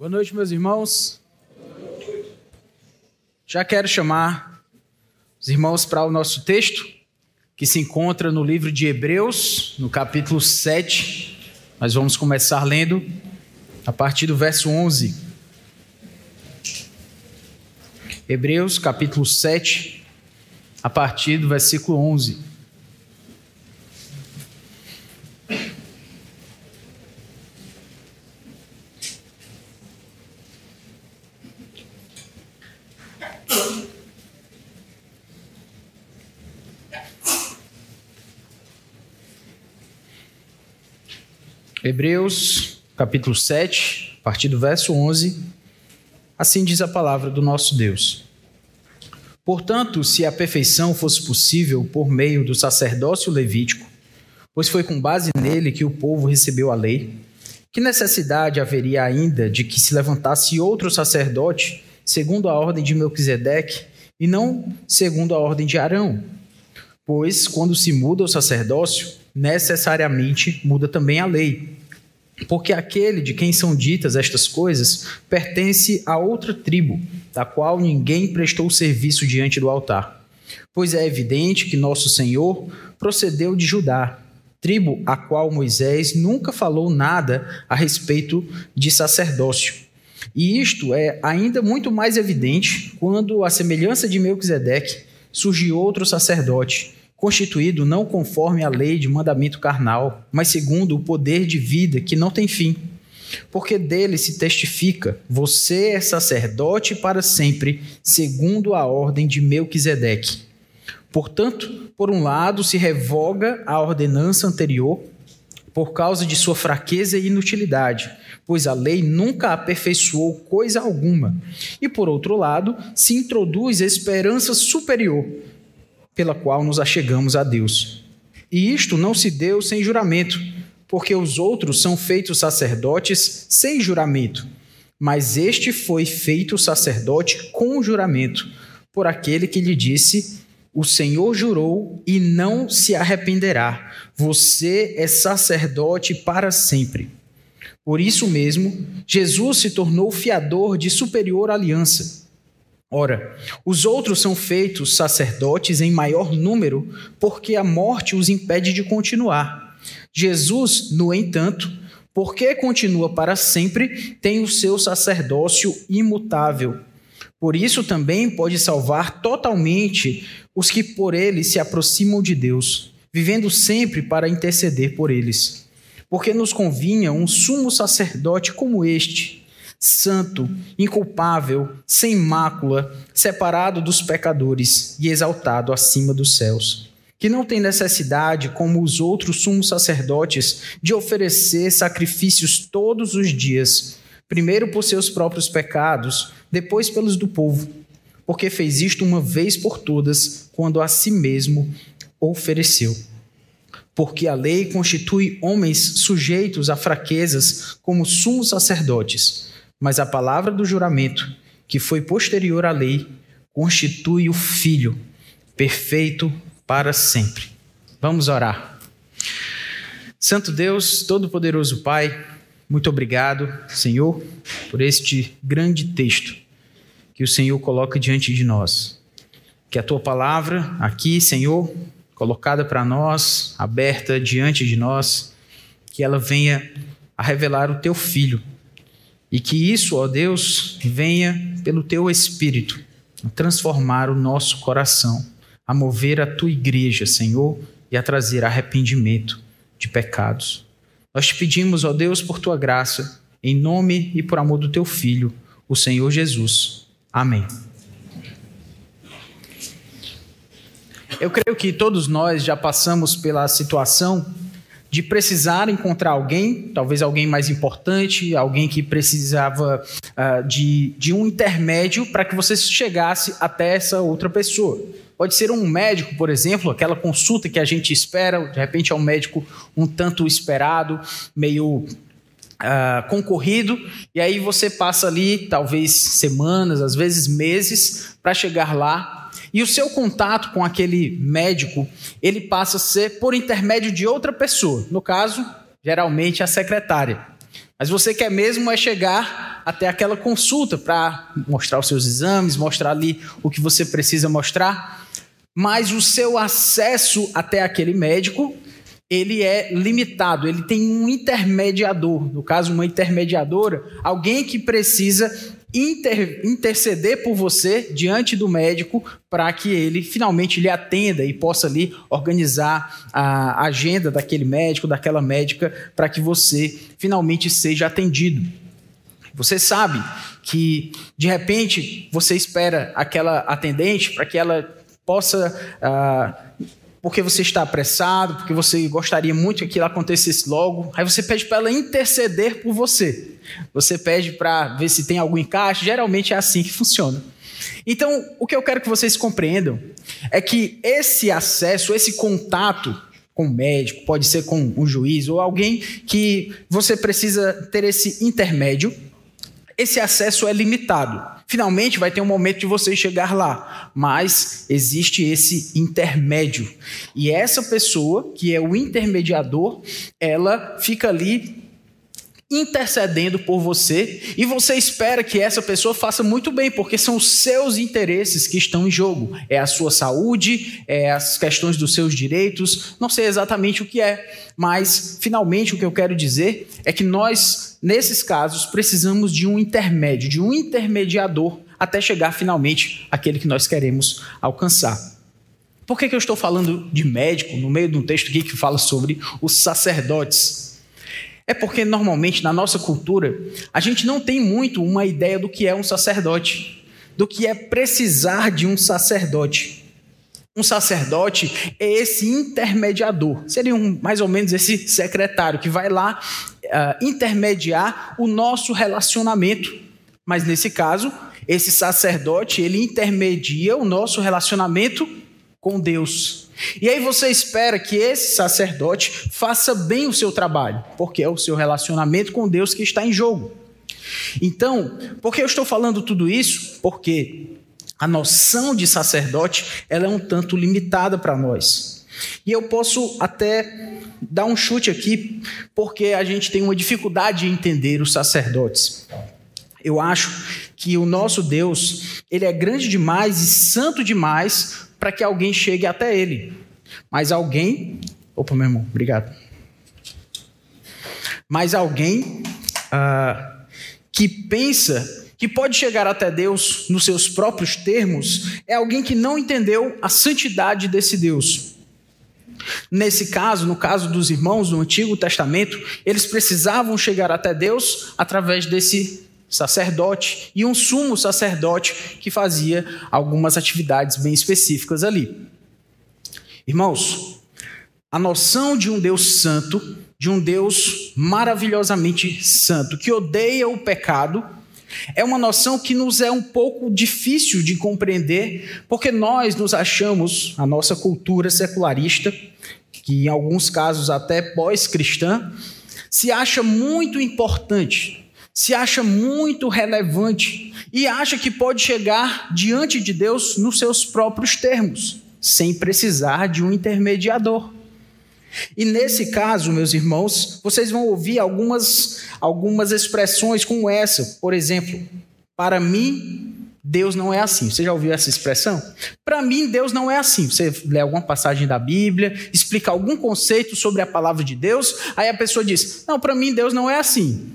Boa noite, meus irmãos. Já quero chamar os irmãos para o nosso texto, que se encontra no livro de Hebreus, no capítulo 7. Nós vamos começar lendo a partir do verso 11. Hebreus, capítulo 7, a partir do versículo 11. Hebreus, capítulo 7, a partir do verso 11. Assim diz a palavra do nosso Deus. Portanto, se a perfeição fosse possível por meio do sacerdócio levítico, pois foi com base nele que o povo recebeu a lei, que necessidade haveria ainda de que se levantasse outro sacerdote, segundo a ordem de Melquisedeque, e não segundo a ordem de Arão? Pois, quando se muda o sacerdócio, necessariamente muda também a lei. Porque aquele de quem são ditas estas coisas pertence a outra tribo, da qual ninguém prestou serviço diante do altar. Pois é evidente que nosso Senhor procedeu de Judá, tribo a qual Moisés nunca falou nada a respeito de sacerdócio. E isto é ainda muito mais evidente quando, à semelhança de Melquisedeque, surge outro sacerdote constituído não conforme a lei de mandamento carnal, mas segundo o poder de vida que não tem fim. Porque dele se testifica: você é sacerdote para sempre, segundo a ordem de Melquisedeque. Portanto, por um lado, se revoga a ordenança anterior por causa de sua fraqueza e inutilidade, pois a lei nunca aperfeiçoou coisa alguma. E por outro lado, se introduz a esperança superior, pela qual nos achegamos a Deus. E isto não se deu sem juramento, porque os outros são feitos sacerdotes sem juramento, mas este foi feito sacerdote com juramento, por aquele que lhe disse: O Senhor jurou e não se arrependerá. Você é sacerdote para sempre. Por isso mesmo, Jesus se tornou fiador de superior aliança Ora, os outros são feitos sacerdotes em maior número, porque a morte os impede de continuar. Jesus, no entanto, porque continua para sempre, tem o seu sacerdócio imutável. Por isso também pode salvar totalmente os que por ele se aproximam de Deus, vivendo sempre para interceder por eles. Porque nos convinha um sumo sacerdote como este santo, inculpável, sem mácula, separado dos pecadores e exaltado acima dos céus. Que não tem necessidade, como os outros sumos sacerdotes, de oferecer sacrifícios todos os dias, primeiro por seus próprios pecados, depois pelos do povo, porque fez isto uma vez por todas, quando a si mesmo ofereceu porque a lei constitui homens sujeitos a fraquezas como sumos sacerdotes, mas a palavra do juramento, que foi posterior à lei, constitui o Filho perfeito para sempre. Vamos orar. Santo Deus, Todo-Poderoso Pai, muito obrigado, Senhor, por este grande texto que o Senhor coloca diante de nós. Que a tua palavra aqui, Senhor, colocada para nós, aberta diante de nós, que ela venha a revelar o teu filho e que isso, ó Deus, venha pelo teu Espírito a transformar o nosso coração, a mover a tua igreja, Senhor, e a trazer arrependimento de pecados. Nós te pedimos, ó Deus, por tua graça, em nome e por amor do teu Filho, o Senhor Jesus. Amém. Eu creio que todos nós já passamos pela situação de precisar encontrar alguém, talvez alguém mais importante, alguém que precisava uh, de, de um intermédio para que você chegasse até essa outra pessoa. Pode ser um médico, por exemplo, aquela consulta que a gente espera, de repente é um médico um tanto esperado, meio Uh, concorrido, e aí você passa ali talvez semanas, às vezes meses, para chegar lá e o seu contato com aquele médico, ele passa a ser por intermédio de outra pessoa, no caso, geralmente a secretária. Mas você quer mesmo é chegar até aquela consulta para mostrar os seus exames, mostrar ali o que você precisa mostrar. Mas o seu acesso até aquele médico, ele é limitado, ele tem um intermediador, no caso uma intermediadora, alguém que precisa inter, interceder por você diante do médico para que ele finalmente lhe atenda e possa ali organizar a agenda daquele médico, daquela médica, para que você finalmente seja atendido. Você sabe que de repente você espera aquela atendente para que ela possa. Uh, porque você está apressado, porque você gostaria muito que aquilo acontecesse logo. Aí você pede para ela interceder por você. Você pede para ver se tem algum encaixe. Geralmente é assim que funciona. Então, o que eu quero que vocês compreendam é que esse acesso, esse contato com o médico, pode ser com um juiz ou alguém que você precisa ter esse intermédio, esse acesso é limitado. Finalmente vai ter um momento de você chegar lá, mas existe esse intermédio. E essa pessoa, que é o intermediador, ela fica ali intercedendo por você e você espera que essa pessoa faça muito bem, porque são os seus interesses que estão em jogo. É a sua saúde, é as questões dos seus direitos, não sei exatamente o que é, mas finalmente o que eu quero dizer é que nós, nesses casos, precisamos de um intermédio, de um intermediador até chegar finalmente àquele que nós queremos alcançar. Por que, que eu estou falando de médico no meio de um texto aqui que fala sobre os sacerdotes? É porque normalmente na nossa cultura a gente não tem muito uma ideia do que é um sacerdote, do que é precisar de um sacerdote. Um sacerdote é esse intermediador, seria um, mais ou menos esse secretário que vai lá uh, intermediar o nosso relacionamento. Mas nesse caso, esse sacerdote ele intermedia o nosso relacionamento com Deus. E aí você espera que esse sacerdote faça bem o seu trabalho, porque é o seu relacionamento com Deus que está em jogo. Então, por que eu estou falando tudo isso? Porque a noção de sacerdote ela é um tanto limitada para nós. E eu posso até dar um chute aqui, porque a gente tem uma dificuldade em entender os sacerdotes. Eu acho que o nosso Deus, ele é grande demais e santo demais para que alguém chegue até ele. Mas alguém. Opa, meu irmão, obrigado. Mas alguém ah, que pensa que pode chegar até Deus nos seus próprios termos é alguém que não entendeu a santidade desse Deus. Nesse caso, no caso dos irmãos do Antigo Testamento, eles precisavam chegar até Deus através desse sacerdote e um sumo sacerdote que fazia algumas atividades bem específicas ali. Irmãos, a noção de um Deus santo, de um Deus maravilhosamente santo, que odeia o pecado, é uma noção que nos é um pouco difícil de compreender, porque nós nos achamos, a nossa cultura secularista, que em alguns casos até pós-cristã, se acha muito importante se acha muito relevante e acha que pode chegar diante de Deus nos seus próprios termos, sem precisar de um intermediador. E nesse caso, meus irmãos, vocês vão ouvir algumas, algumas expressões como essa. Por exemplo, para mim, Deus não é assim. Você já ouviu essa expressão? Para mim, Deus não é assim. Você lê alguma passagem da Bíblia, explica algum conceito sobre a palavra de Deus, aí a pessoa diz: Não, para mim, Deus não é assim.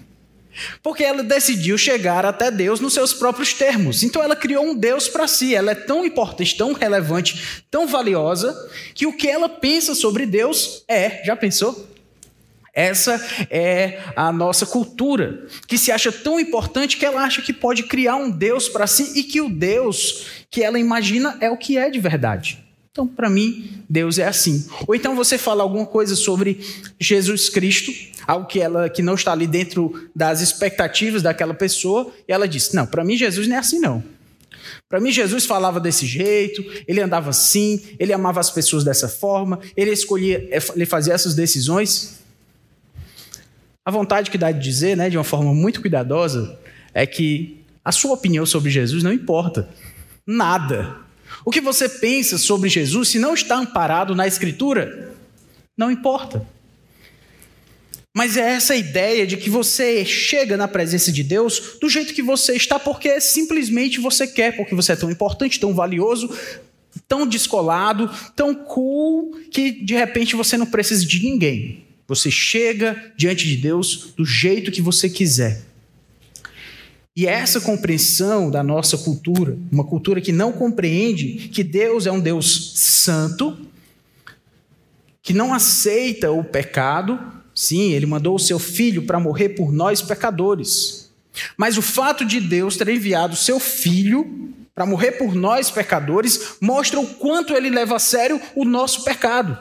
Porque ela decidiu chegar até Deus nos seus próprios termos. Então ela criou um Deus para si. Ela é tão importante, tão relevante, tão valiosa, que o que ela pensa sobre Deus é. Já pensou? Essa é a nossa cultura, que se acha tão importante que ela acha que pode criar um Deus para si e que o Deus que ela imagina é o que é de verdade. Então, para mim, Deus é assim. Ou então você fala alguma coisa sobre Jesus Cristo, algo que ela que não está ali dentro das expectativas daquela pessoa, e ela diz: "Não, para mim Jesus não é assim não. Para mim Jesus falava desse jeito, ele andava assim, ele amava as pessoas dessa forma, ele escolhia, ele fazia essas decisões". A vontade que dá de dizer, né, de uma forma muito cuidadosa, é que a sua opinião sobre Jesus não importa. Nada. O que você pensa sobre Jesus, se não está amparado na Escritura, não importa. Mas é essa ideia de que você chega na presença de Deus do jeito que você está, porque simplesmente você quer, porque você é tão importante, tão valioso, tão descolado, tão cool, que de repente você não precisa de ninguém. Você chega diante de Deus do jeito que você quiser. E essa compreensão da nossa cultura, uma cultura que não compreende que Deus é um Deus santo, que não aceita o pecado, sim, ele mandou o seu filho para morrer por nós pecadores. Mas o fato de Deus ter enviado o seu filho para morrer por nós pecadores mostra o quanto ele leva a sério o nosso pecado.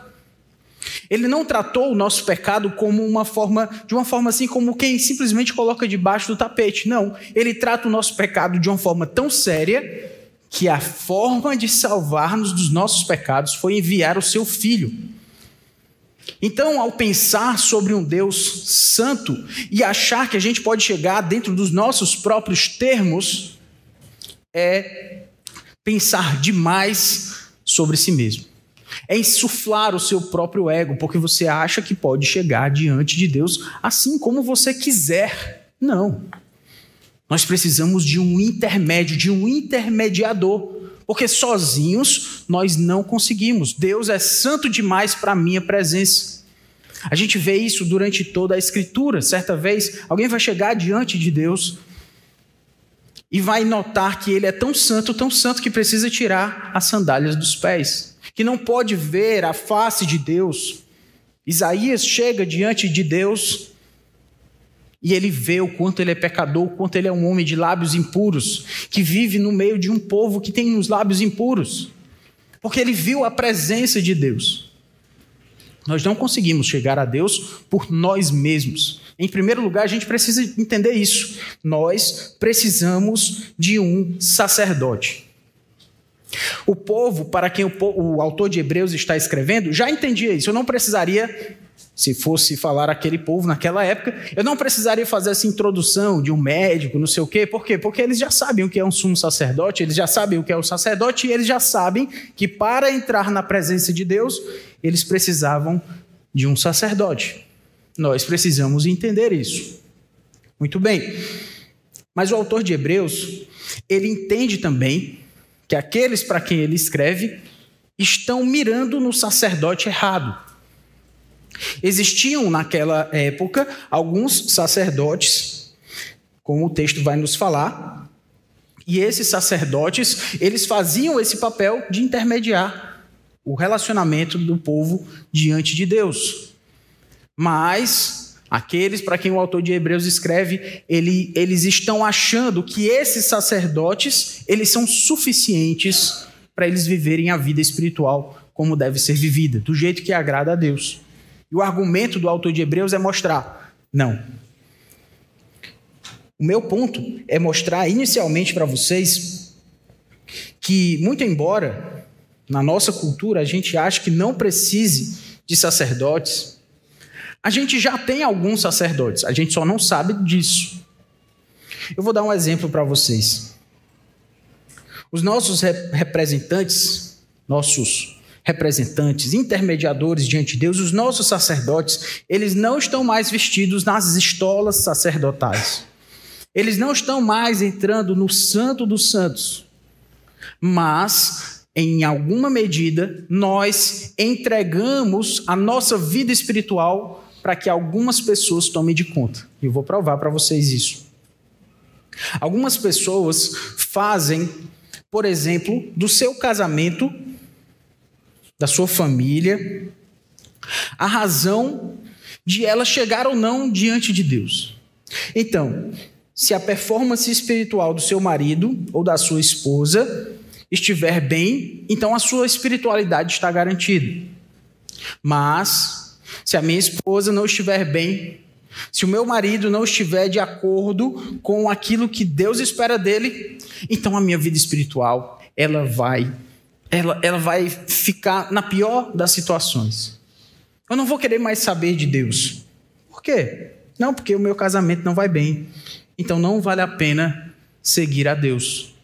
Ele não tratou o nosso pecado como uma forma, de uma forma assim como quem simplesmente coloca debaixo do tapete. Não, ele trata o nosso pecado de uma forma tão séria que a forma de salvar-nos dos nossos pecados foi enviar o seu filho. Então, ao pensar sobre um Deus santo e achar que a gente pode chegar dentro dos nossos próprios termos, é pensar demais sobre si mesmo. É insuflar o seu próprio ego, porque você acha que pode chegar diante de Deus assim como você quiser. Não. Nós precisamos de um intermédio, de um intermediador porque sozinhos nós não conseguimos. Deus é santo demais para a minha presença. A gente vê isso durante toda a Escritura. Certa vez, alguém vai chegar diante de Deus e vai notar que ele é tão santo, tão santo, que precisa tirar as sandálias dos pés, que não pode ver a face de Deus. Isaías chega diante de Deus e ele vê o quanto ele é pecador, o quanto ele é um homem de lábios impuros, que vive no meio de um povo que tem os lábios impuros. Porque ele viu a presença de Deus. Nós não conseguimos chegar a Deus por nós mesmos. Em primeiro lugar, a gente precisa entender isso. Nós precisamos de um sacerdote. O povo, para quem o, o, autor de Hebreus está escrevendo, já entendia isso. Eu não precisaria se fosse falar aquele povo naquela época, eu não precisaria fazer essa introdução de um médico, não sei o quê. Por quê? Porque eles já sabem o que é um sumo sacerdote, eles já sabem o que é o sacerdote e eles já sabem que para entrar na presença de Deus, eles precisavam de um sacerdote. Nós precisamos entender isso. Muito bem. Mas o autor de Hebreus, ele entende também que aqueles para quem ele escreve estão mirando no sacerdote errado. Existiam naquela época alguns sacerdotes, como o texto vai nos falar, e esses sacerdotes, eles faziam esse papel de intermediar o relacionamento do povo diante de Deus. Mas aqueles para quem o autor de Hebreus escreve, ele, eles estão achando que esses sacerdotes, eles são suficientes para eles viverem a vida espiritual como deve ser vivida, do jeito que agrada a Deus. E o argumento do autor de Hebreus é mostrar: não. O meu ponto é mostrar inicialmente para vocês que, muito embora na nossa cultura a gente ache que não precise de sacerdotes, a gente já tem alguns sacerdotes, a gente só não sabe disso. Eu vou dar um exemplo para vocês. Os nossos representantes, nossos representantes, intermediadores diante de Deus, os nossos sacerdotes, eles não estão mais vestidos nas estolas sacerdotais. Eles não estão mais entrando no Santo dos Santos. Mas, em alguma medida, nós entregamos a nossa vida espiritual para que algumas pessoas tomem de conta. E eu vou provar para vocês isso. Algumas pessoas fazem, por exemplo, do seu casamento da sua família, a razão de ela chegar ou não diante de Deus. Então, se a performance espiritual do seu marido ou da sua esposa estiver bem, então a sua espiritualidade está garantida. Mas, se a minha esposa não estiver bem, se o meu marido não estiver de acordo com aquilo que Deus espera dele, então a minha vida espiritual ela vai ela, ela vai ficar na pior das situações. Eu não vou querer mais saber de Deus. Por quê? Não, porque o meu casamento não vai bem. Então não vale a pena seguir a Deus.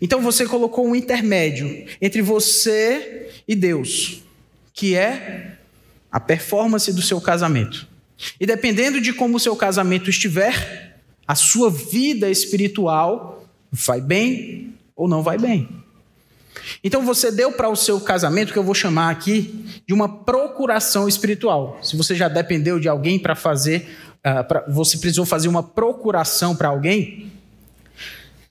Então você colocou um intermédio entre você e Deus, que é a performance do seu casamento. E dependendo de como o seu casamento estiver, a sua vida espiritual vai bem ou não vai bem. Então você deu para o seu casamento, que eu vou chamar aqui, de uma procuração espiritual. Se você já dependeu de alguém para fazer, uh, pra, você precisou fazer uma procuração para alguém,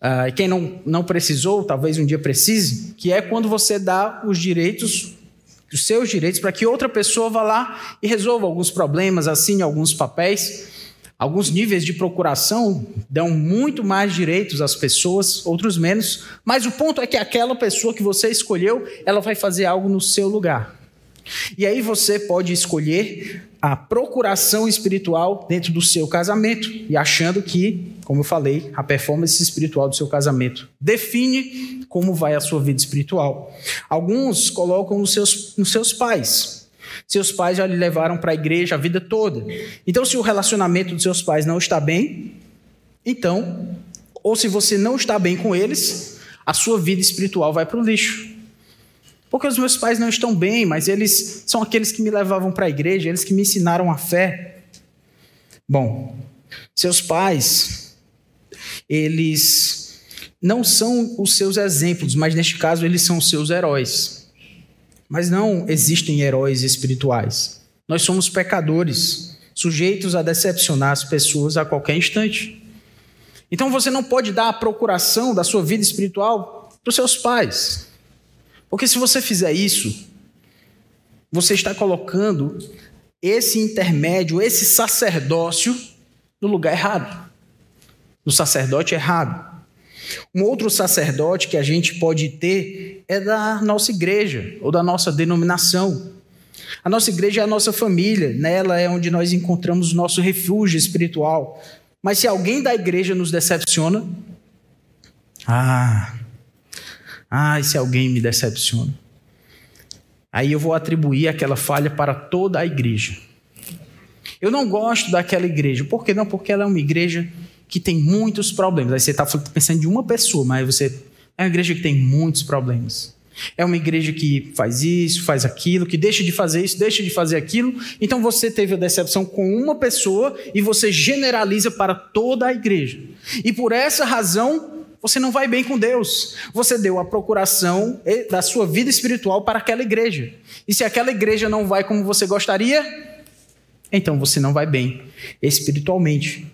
uh, quem não, não precisou, talvez um dia precise, que é quando você dá os direitos, os seus direitos, para que outra pessoa vá lá e resolva alguns problemas, assine alguns papéis. Alguns níveis de procuração dão muito mais direitos às pessoas, outros menos, mas o ponto é que aquela pessoa que você escolheu, ela vai fazer algo no seu lugar. E aí você pode escolher a procuração espiritual dentro do seu casamento e achando que, como eu falei, a performance espiritual do seu casamento define como vai a sua vida espiritual. Alguns colocam nos seus, nos seus pais. Seus pais já lhe levaram para a igreja a vida toda. Então, se o relacionamento dos seus pais não está bem, então, ou se você não está bem com eles, a sua vida espiritual vai para o lixo. Porque os meus pais não estão bem, mas eles são aqueles que me levavam para a igreja, eles que me ensinaram a fé. Bom, seus pais, eles não são os seus exemplos, mas neste caso eles são os seus heróis. Mas não existem heróis espirituais. Nós somos pecadores, sujeitos a decepcionar as pessoas a qualquer instante. Então você não pode dar a procuração da sua vida espiritual para os seus pais. Porque se você fizer isso, você está colocando esse intermédio, esse sacerdócio, no lugar errado. No sacerdote errado. Um outro sacerdote que a gente pode ter é da nossa igreja ou da nossa denominação. A nossa igreja é a nossa família, nela é onde nós encontramos o nosso refúgio espiritual. Mas se alguém da igreja nos decepciona, ah, ah, se alguém me decepciona, aí eu vou atribuir aquela falha para toda a igreja. Eu não gosto daquela igreja, por que não? Porque ela é uma igreja que tem muitos problemas. Aí você está pensando de uma pessoa, mas você é uma igreja que tem muitos problemas. É uma igreja que faz isso, faz aquilo, que deixa de fazer isso, deixa de fazer aquilo. Então você teve a decepção com uma pessoa e você generaliza para toda a igreja. E por essa razão, você não vai bem com Deus. Você deu a procuração da sua vida espiritual para aquela igreja. E se aquela igreja não vai como você gostaria, então você não vai bem espiritualmente.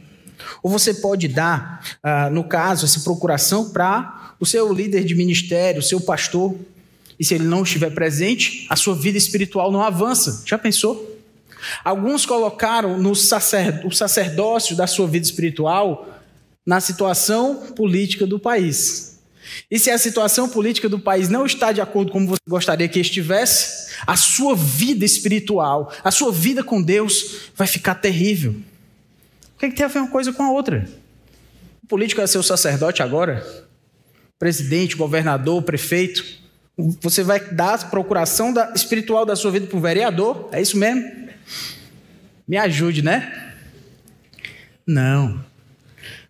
Ou você pode dar, ah, no caso, essa procuração para o seu líder de ministério, o seu pastor. E se ele não estiver presente, a sua vida espiritual não avança. Já pensou? Alguns colocaram no sacerdócio da sua vida espiritual na situação política do país. E se a situação política do país não está de acordo com como você gostaria que estivesse, a sua vida espiritual, a sua vida com Deus vai ficar terrível. O que, é que tem a ver uma coisa com a outra? O político é seu sacerdote agora? Presidente, governador, prefeito? Você vai dar a procuração da, espiritual da sua vida para o vereador? É isso mesmo? Me ajude, né? Não.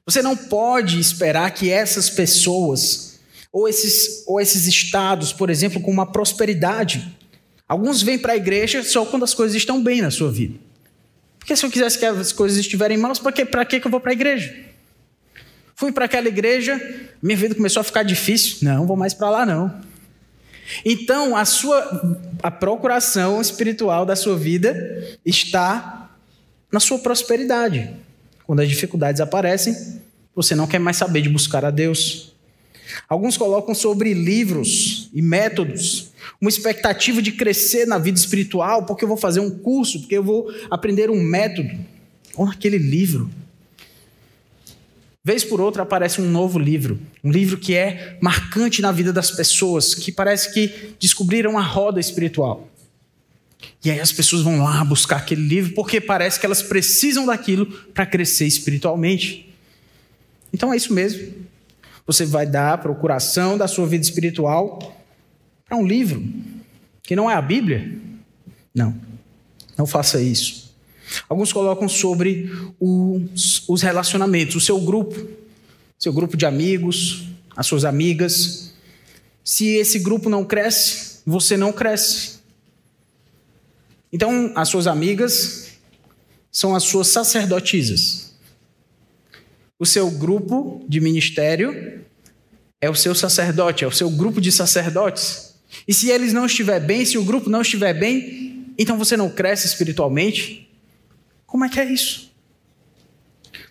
Você não pode esperar que essas pessoas, ou esses, ou esses estados, por exemplo, com uma prosperidade, alguns vêm para a igreja só quando as coisas estão bem na sua vida. Porque se eu quisesse que as coisas estiverem mal, para que, que eu vou para a igreja? Fui para aquela igreja, minha vida começou a ficar difícil. Não, vou mais para lá não. Então, a sua a procuração espiritual da sua vida está na sua prosperidade. Quando as dificuldades aparecem, você não quer mais saber de buscar a Deus. Alguns colocam sobre livros e métodos uma expectativa de crescer na vida espiritual, porque eu vou fazer um curso, porque eu vou aprender um método. Ou aquele livro. Vez por outra aparece um novo livro, um livro que é marcante na vida das pessoas, que parece que descobriram a roda espiritual. E aí as pessoas vão lá buscar aquele livro porque parece que elas precisam daquilo para crescer espiritualmente. Então é isso mesmo. Você vai dar a procuração da sua vida espiritual para um livro que não é a Bíblia? Não, não faça isso. Alguns colocam sobre os, os relacionamentos, o seu grupo, seu grupo de amigos, as suas amigas. Se esse grupo não cresce, você não cresce. Então, as suas amigas são as suas sacerdotisas. O seu grupo de ministério é o seu sacerdote, é o seu grupo de sacerdotes. E se eles não estiver bem, se o grupo não estiver bem, então você não cresce espiritualmente? Como é que é isso?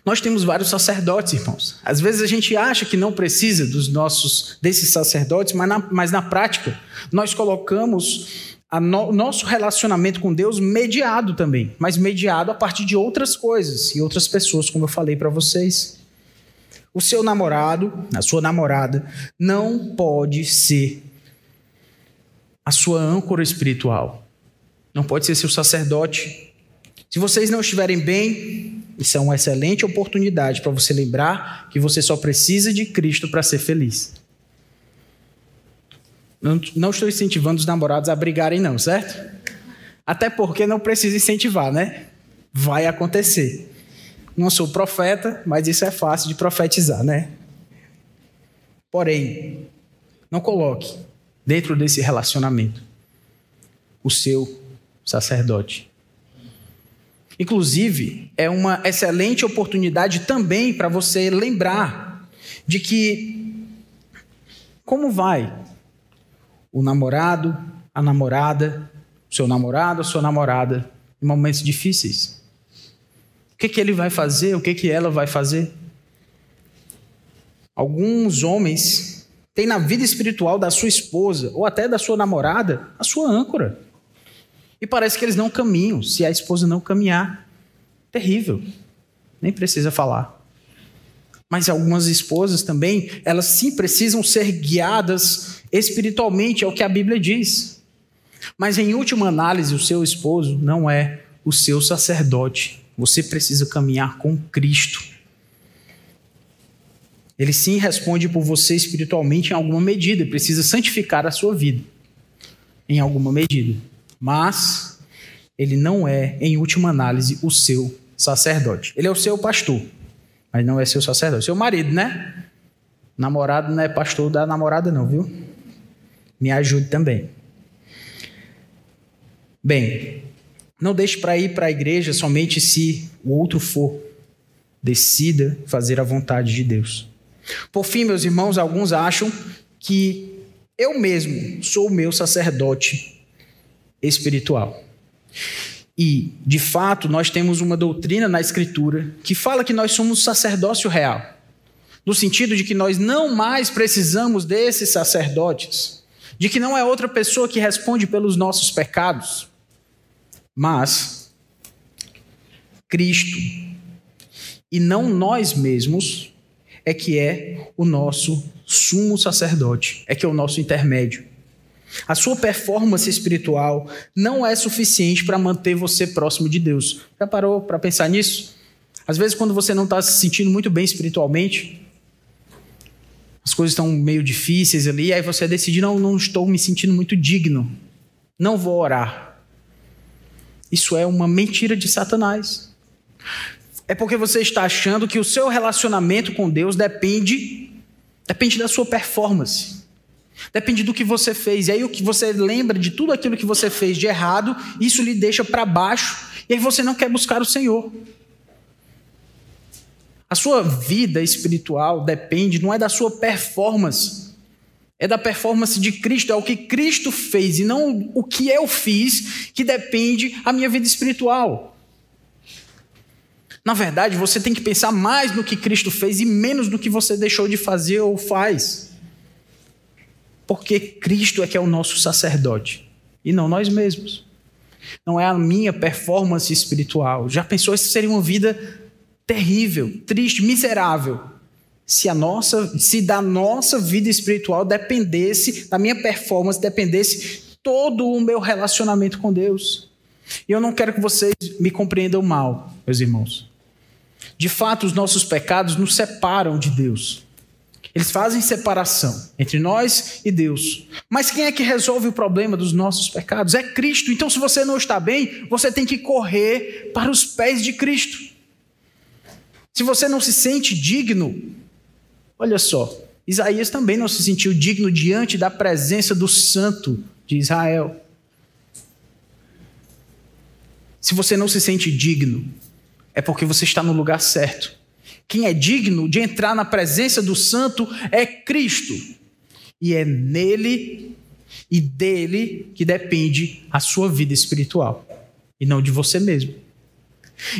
Nós temos vários sacerdotes, irmãos. Às vezes a gente acha que não precisa dos nossos desses sacerdotes, mas na, mas na prática nós colocamos o no, nosso relacionamento com Deus mediado também, mas mediado a partir de outras coisas e outras pessoas, como eu falei para vocês. O seu namorado, a sua namorada, não pode ser a sua âncora espiritual. Não pode ser seu sacerdote. Se vocês não estiverem bem, isso é uma excelente oportunidade para você lembrar que você só precisa de Cristo para ser feliz. Não, não estou incentivando os namorados a brigarem, não, certo? Até porque não precisa incentivar, né? Vai acontecer. Não sou profeta, mas isso é fácil de profetizar, né? Porém, não coloque dentro desse relacionamento o seu sacerdote. Inclusive, é uma excelente oportunidade também para você lembrar de que como vai o namorado, a namorada, o seu namorado, a sua namorada em momentos difíceis. O que, que ele vai fazer? O que, que ela vai fazer? Alguns homens têm na vida espiritual da sua esposa ou até da sua namorada a sua âncora. E parece que eles não caminham se a esposa não caminhar. Terrível. Nem precisa falar. Mas algumas esposas também, elas sim precisam ser guiadas espiritualmente, é o que a Bíblia diz. Mas em última análise, o seu esposo não é o seu sacerdote. Você precisa caminhar com Cristo. Ele sim responde por você espiritualmente em alguma medida, precisa santificar a sua vida em alguma medida mas ele não é, em última análise, o seu sacerdote. Ele é o seu pastor, mas não é seu sacerdote. Seu marido, né? Namorado não é pastor da namorada, não, viu? Me ajude também. Bem, não deixe para ir para a igreja somente se o outro for. Decida fazer a vontade de Deus. Por fim, meus irmãos, alguns acham que eu mesmo sou o meu sacerdote espiritual. E, de fato, nós temos uma doutrina na Escritura que fala que nós somos sacerdócio real, no sentido de que nós não mais precisamos desses sacerdotes, de que não é outra pessoa que responde pelos nossos pecados, mas Cristo, e não nós mesmos, é que é o nosso sumo sacerdote, é que é o nosso intermédio. A sua performance espiritual não é suficiente para manter você próximo de Deus. Já parou para pensar nisso? Às vezes, quando você não está se sentindo muito bem espiritualmente, as coisas estão meio difíceis ali, aí você decide: não, não estou me sentindo muito digno, não vou orar. Isso é uma mentira de Satanás. É porque você está achando que o seu relacionamento com Deus depende depende da sua performance. Depende do que você fez. E aí o que você lembra de tudo aquilo que você fez de errado, isso lhe deixa para baixo, e aí você não quer buscar o Senhor. A sua vida espiritual depende, não é da sua performance, é da performance de Cristo, é o que Cristo fez e não o que eu fiz que depende a minha vida espiritual. Na verdade, você tem que pensar mais no que Cristo fez e menos no que você deixou de fazer ou faz. Porque Cristo é que é o nosso sacerdote e não nós mesmos. Não é a minha performance espiritual. Já pensou isso seria uma vida terrível, triste, miserável, se a nossa, se da nossa vida espiritual dependesse, da minha performance dependesse todo o meu relacionamento com Deus. E eu não quero que vocês me compreendam mal, meus irmãos. De fato, os nossos pecados nos separam de Deus. Eles fazem separação entre nós e Deus. Mas quem é que resolve o problema dos nossos pecados? É Cristo. Então, se você não está bem, você tem que correr para os pés de Cristo. Se você não se sente digno, olha só, Isaías também não se sentiu digno diante da presença do Santo de Israel. Se você não se sente digno, é porque você está no lugar certo. Quem é digno de entrar na presença do Santo é Cristo. E é nele e dele que depende a sua vida espiritual, e não de você mesmo.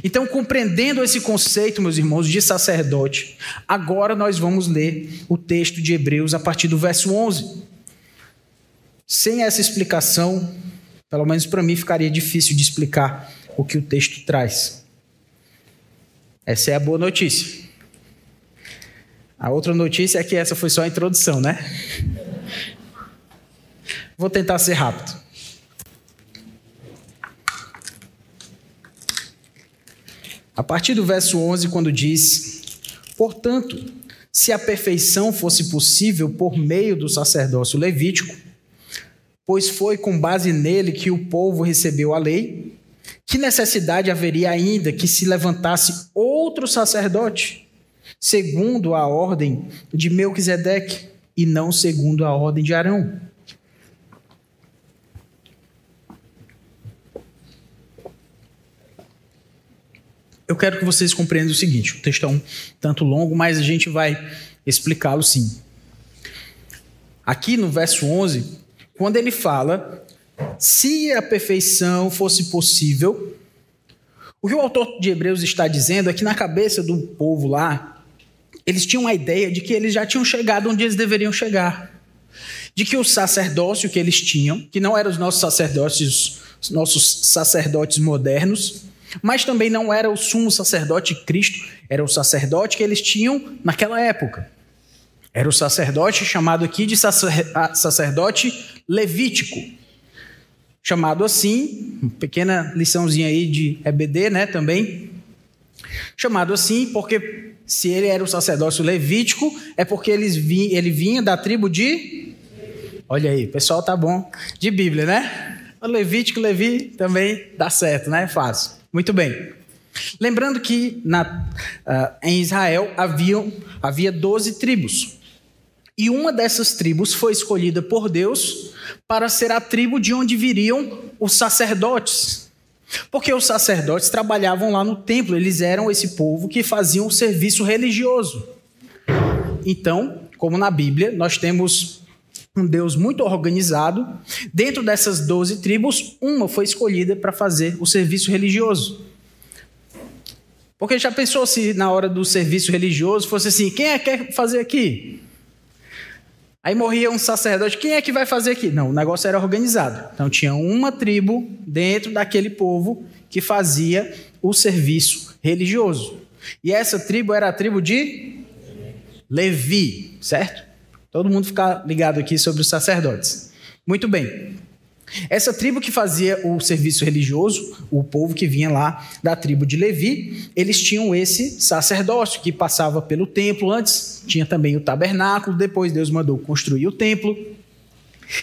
Então, compreendendo esse conceito, meus irmãos, de sacerdote, agora nós vamos ler o texto de Hebreus a partir do verso 11. Sem essa explicação, pelo menos para mim, ficaria difícil de explicar o que o texto traz. Essa é a boa notícia. A outra notícia é que essa foi só a introdução, né? Vou tentar ser rápido. A partir do verso 11, quando diz: Portanto, se a perfeição fosse possível por meio do sacerdócio levítico, pois foi com base nele que o povo recebeu a lei, que necessidade haveria ainda que se levantasse outro sacerdote, segundo a ordem de Melquisedeque, e não segundo a ordem de Arão? Eu quero que vocês compreendam o seguinte: o texto é um tanto longo, mas a gente vai explicá-lo sim. Aqui no verso 11, quando ele fala, se a perfeição fosse possível, o que o autor de Hebreus está dizendo é que na cabeça do povo lá, eles tinham a ideia de que eles já tinham chegado onde eles deveriam chegar. De que o sacerdócio que eles tinham, que não eram os nossos sacerdócios, os nossos sacerdotes modernos, mas também não era o sumo sacerdote Cristo, era o sacerdote que eles tinham naquela época. Era o sacerdote chamado aqui de sacerdote levítico. Chamado assim, uma pequena liçãozinha aí de EBD, né, também. Chamado assim porque se ele era o sacerdócio levítico, é porque eles vi, ele vinha da tribo de Olha aí, pessoal tá bom de Bíblia, né? O Levítico, Levi também dá certo, né? É fácil. Muito bem. Lembrando que na, uh, em Israel haviam, havia 12 tribos. E uma dessas tribos foi escolhida por Deus para ser a tribo de onde viriam os sacerdotes. Porque os sacerdotes trabalhavam lá no templo, eles eram esse povo que faziam o serviço religioso. Então, como na Bíblia, nós temos um Deus muito organizado. Dentro dessas doze tribos, uma foi escolhida para fazer o serviço religioso. Porque já pensou se na hora do serviço religioso fosse assim: quem é que quer fazer aqui? Aí morria um sacerdote, quem é que vai fazer aqui? Não, o negócio era organizado. Então tinha uma tribo dentro daquele povo que fazia o serviço religioso. E essa tribo era a tribo de Levi, certo? Todo mundo ficar ligado aqui sobre os sacerdotes. Muito bem. Essa tribo que fazia o serviço religioso, o povo que vinha lá da tribo de Levi, eles tinham esse sacerdócio que passava pelo templo antes, tinha também o tabernáculo, depois Deus mandou construir o templo.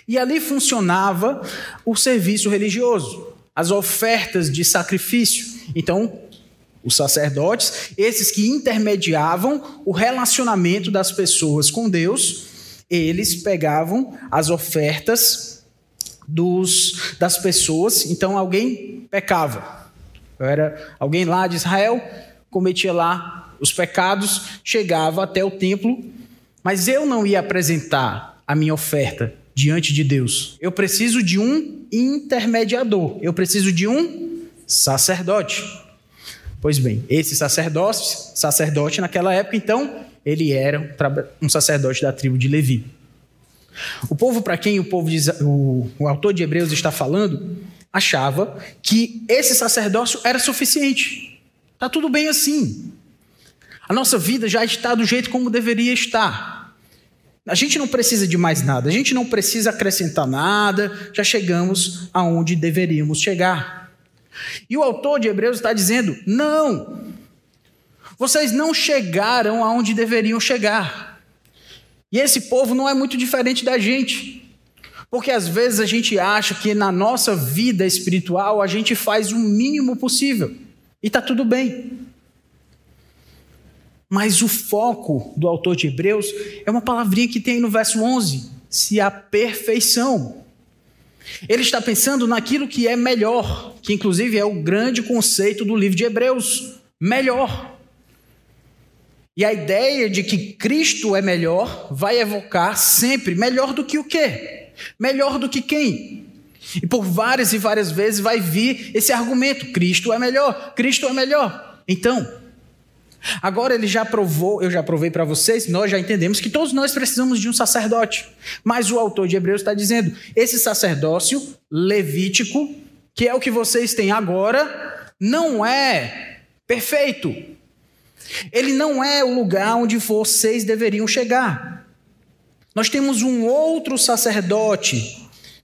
E ali funcionava o serviço religioso, as ofertas de sacrifício. Então, os sacerdotes, esses que intermediavam o relacionamento das pessoas com Deus, eles pegavam as ofertas dos, das pessoas. Então alguém pecava. Era alguém lá de Israel cometia lá os pecados, chegava até o templo, mas eu não ia apresentar a minha oferta diante de Deus. Eu preciso de um intermediador. Eu preciso de um sacerdote. Pois bem, esse sacerdote, sacerdote naquela época, então, ele era um sacerdote da tribo de Levi. O povo para quem o, povo de, o, o autor de Hebreus está falando achava que esse sacerdócio era suficiente. Está tudo bem assim. A nossa vida já está do jeito como deveria estar. A gente não precisa de mais nada, a gente não precisa acrescentar nada, já chegamos aonde deveríamos chegar. E o autor de Hebreus está dizendo: não, vocês não chegaram aonde deveriam chegar. E esse povo não é muito diferente da gente. Porque às vezes a gente acha que na nossa vida espiritual a gente faz o mínimo possível. E está tudo bem. Mas o foco do autor de Hebreus é uma palavrinha que tem no verso 11: se a perfeição. Ele está pensando naquilo que é melhor, que inclusive é o grande conceito do livro de Hebreus melhor. E a ideia de que Cristo é melhor vai evocar sempre melhor do que o quê? Melhor do que quem? E por várias e várias vezes vai vir esse argumento: Cristo é melhor, Cristo é melhor. Então, agora ele já provou, eu já provei para vocês, nós já entendemos que todos nós precisamos de um sacerdote. Mas o autor de Hebreus está dizendo: esse sacerdócio levítico, que é o que vocês têm agora, não é perfeito. Ele não é o lugar onde vocês deveriam chegar. Nós temos um outro sacerdote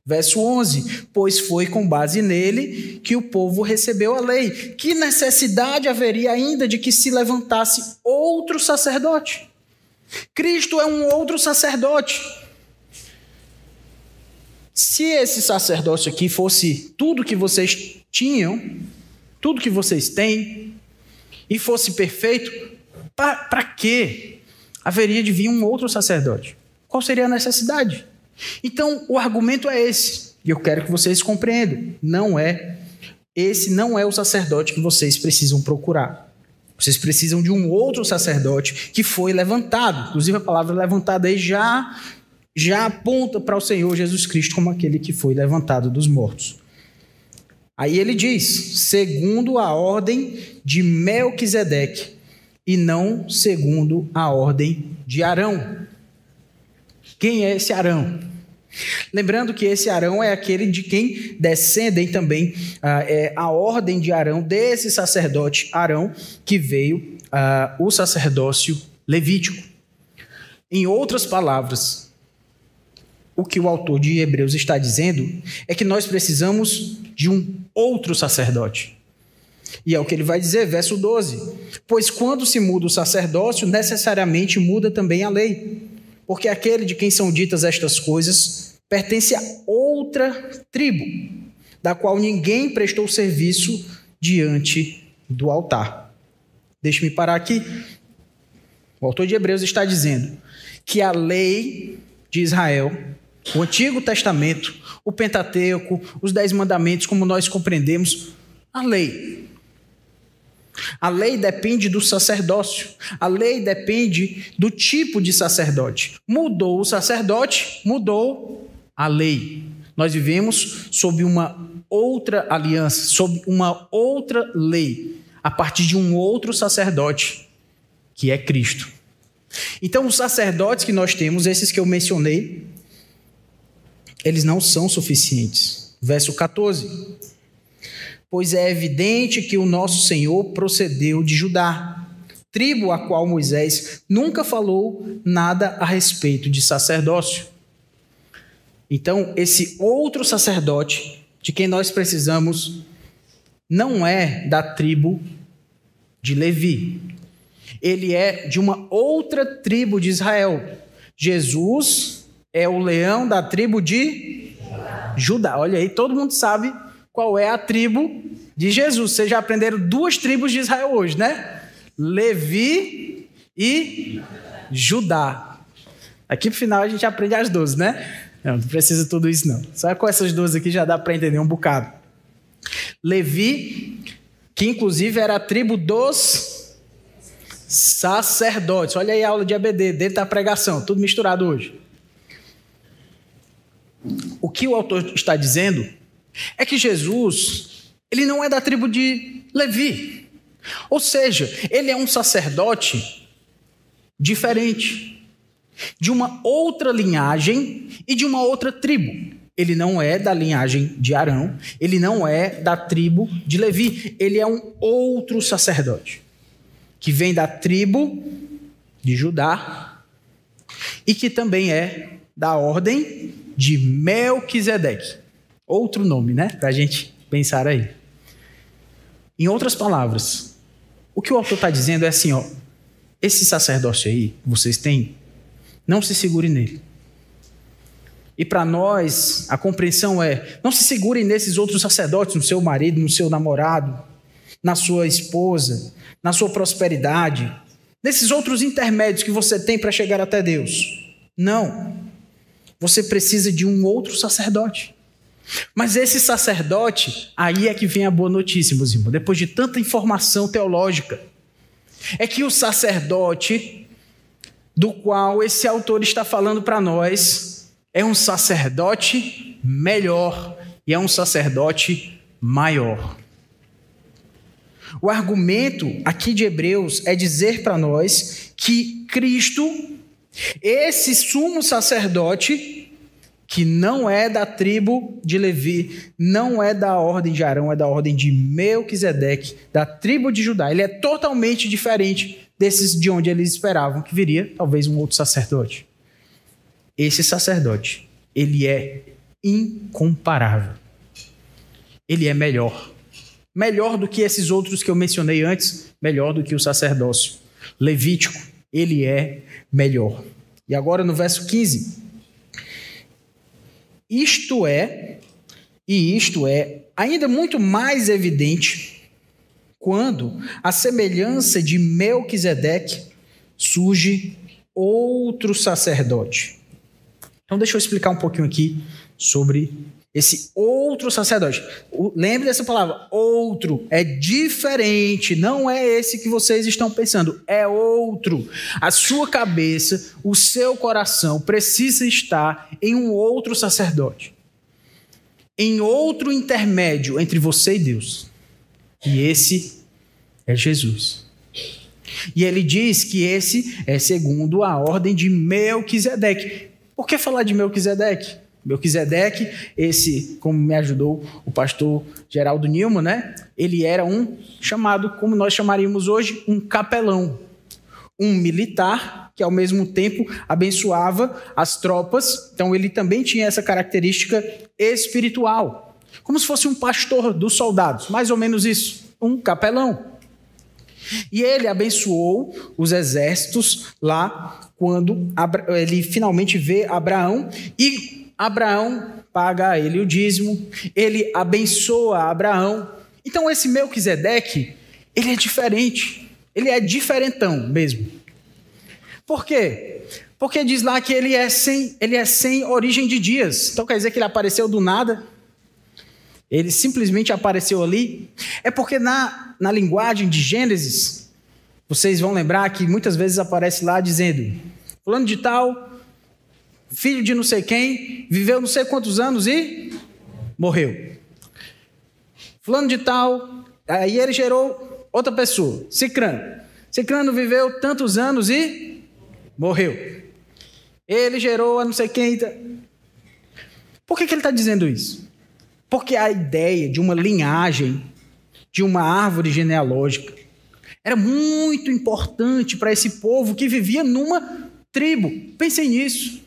Verso 11: Pois foi com base nele que o povo recebeu a lei. Que necessidade haveria ainda de que se levantasse outro sacerdote? Cristo é um outro sacerdote. Se esse sacerdócio aqui fosse tudo que vocês tinham, tudo que vocês têm, e fosse perfeito, para quê? Haveria de vir um outro sacerdote. Qual seria a necessidade? Então, o argumento é esse, e eu quero que vocês compreendam. Não é esse não é o sacerdote que vocês precisam procurar. Vocês precisam de um outro sacerdote que foi levantado. Inclusive a palavra levantada aí já já aponta para o Senhor Jesus Cristo como aquele que foi levantado dos mortos. Aí ele diz: segundo a ordem de Melquisedeque e não segundo a ordem de Arão. Quem é esse Arão? Lembrando que esse Arão é aquele de quem descendem também ah, é, a ordem de Arão, desse sacerdote Arão, que veio ah, o sacerdócio levítico. Em outras palavras, o que o autor de Hebreus está dizendo é que nós precisamos de um outro sacerdote. E é o que ele vai dizer, verso 12: Pois quando se muda o sacerdócio, necessariamente muda também a lei porque aquele de quem são ditas estas coisas pertence a outra tribo, da qual ninguém prestou serviço diante do altar. Deixe-me parar aqui. O autor de Hebreus está dizendo que a lei de Israel, o Antigo Testamento, o Pentateuco, os Dez Mandamentos, como nós compreendemos, a lei a lei depende do sacerdócio. A lei depende do tipo de sacerdote. Mudou o sacerdote, mudou a lei. Nós vivemos sob uma outra aliança, sob uma outra lei, a partir de um outro sacerdote, que é Cristo. Então, os sacerdotes que nós temos, esses que eu mencionei, eles não são suficientes. Verso 14 pois é evidente que o nosso Senhor procedeu de Judá, tribo a qual Moisés nunca falou nada a respeito de sacerdócio. Então, esse outro sacerdote de quem nós precisamos não é da tribo de Levi. Ele é de uma outra tribo de Israel. Jesus é o leão da tribo de Judá. Olha aí, todo mundo sabe qual é a tribo de Jesus. Vocês já aprenderam duas tribos de Israel hoje, né? Levi e Judá. Aqui pro final a gente aprende as duas, né? Não, não precisa tudo isso não. Só com essas duas aqui já dá para entender um bocado. Levi, que inclusive era a tribo dos sacerdotes. Olha aí a aula de ABD, dentro da pregação, tudo misturado hoje. O que o autor está dizendo é que Jesus, ele não é da tribo de Levi. Ou seja, ele é um sacerdote diferente, de uma outra linhagem e de uma outra tribo. Ele não é da linhagem de Arão, ele não é da tribo de Levi, ele é um outro sacerdote, que vem da tribo de Judá e que também é da ordem de Melquisedeque. Outro nome, né? Para a gente pensar aí. Em outras palavras, o que o autor está dizendo é assim: ó, esse sacerdócio aí que vocês têm, não se segure nele. E para nós, a compreensão é: não se segurem nesses outros sacerdotes, no seu marido, no seu namorado, na sua esposa, na sua prosperidade, nesses outros intermédios que você tem para chegar até Deus. Não. Você precisa de um outro sacerdote. Mas esse sacerdote, aí é que vem a boa notícia, meus irmãos, depois de tanta informação teológica, é que o sacerdote do qual esse autor está falando para nós é um sacerdote melhor e é um sacerdote maior. O argumento aqui de Hebreus é dizer para nós que Cristo, esse sumo sacerdote, que não é da tribo de Levi, não é da ordem de Arão, é da ordem de Melquisedeque, da tribo de Judá. Ele é totalmente diferente desses de onde eles esperavam que viria, talvez um outro sacerdote. Esse sacerdote, ele é incomparável. Ele é melhor melhor do que esses outros que eu mencionei antes, melhor do que o sacerdócio levítico, ele é melhor. E agora no verso 15. Isto é, e isto é ainda muito mais evidente quando a semelhança de Melquisedeque surge outro sacerdote. Então deixa eu explicar um pouquinho aqui sobre esse outro sacerdote. lembre dessa palavra, outro. É diferente. Não é esse que vocês estão pensando. É outro. A sua cabeça, o seu coração precisa estar em um outro sacerdote. Em outro intermédio entre você e Deus. E esse é Jesus. E ele diz que esse é segundo a ordem de Melquisedeque. Por que falar de Melquisedeque? Melquisedeque, esse, como me ajudou o pastor Geraldo Nilman, né? Ele era um chamado, como nós chamaríamos hoje, um capelão. Um militar que ao mesmo tempo abençoava as tropas, então ele também tinha essa característica espiritual, como se fosse um pastor dos soldados, mais ou menos isso, um capelão. E ele abençoou os exércitos lá quando ele finalmente vê Abraão e Abraão paga a ele o dízimo, ele abençoa Abraão. Então esse Melquisedeque, ele é diferente, ele é diferentão mesmo. Por quê? Porque diz lá que ele é sem, ele é sem origem de dias. Então quer dizer que ele apareceu do nada? Ele simplesmente apareceu ali? É porque na, na linguagem de Gênesis, vocês vão lembrar que muitas vezes aparece lá dizendo: Fulano de tal filho de não sei quem, viveu não sei quantos anos e morreu. Fulano de tal, aí ele gerou outra pessoa, Cicrano. Cicrano viveu tantos anos e morreu. Ele gerou a não sei quem. Por que, que ele está dizendo isso? Porque a ideia de uma linhagem, de uma árvore genealógica, era muito importante para esse povo que vivia numa tribo. Pensem nisso.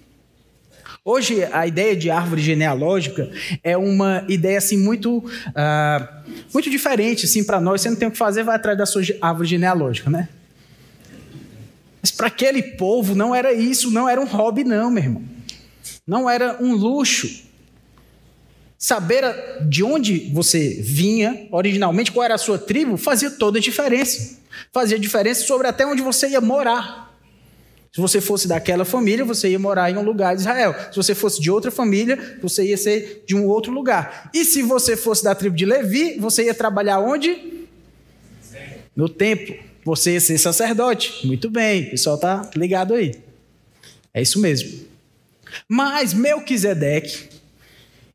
Hoje, a ideia de árvore genealógica é uma ideia assim muito, uh, muito diferente assim, para nós. Você não tem o que fazer, vai atrás da sua árvore genealógica, né? Mas para aquele povo não era isso, não era um hobby, não, meu irmão. Não era um luxo. Saber de onde você vinha originalmente, qual era a sua tribo, fazia toda a diferença. Fazia diferença sobre até onde você ia morar. Se você fosse daquela família, você ia morar em um lugar de Israel. Se você fosse de outra família, você ia ser de um outro lugar. E se você fosse da tribo de Levi, você ia trabalhar onde? No templo. Você ia ser sacerdote. Muito bem, o pessoal está ligado aí. É isso mesmo. Mas Melquisedeque,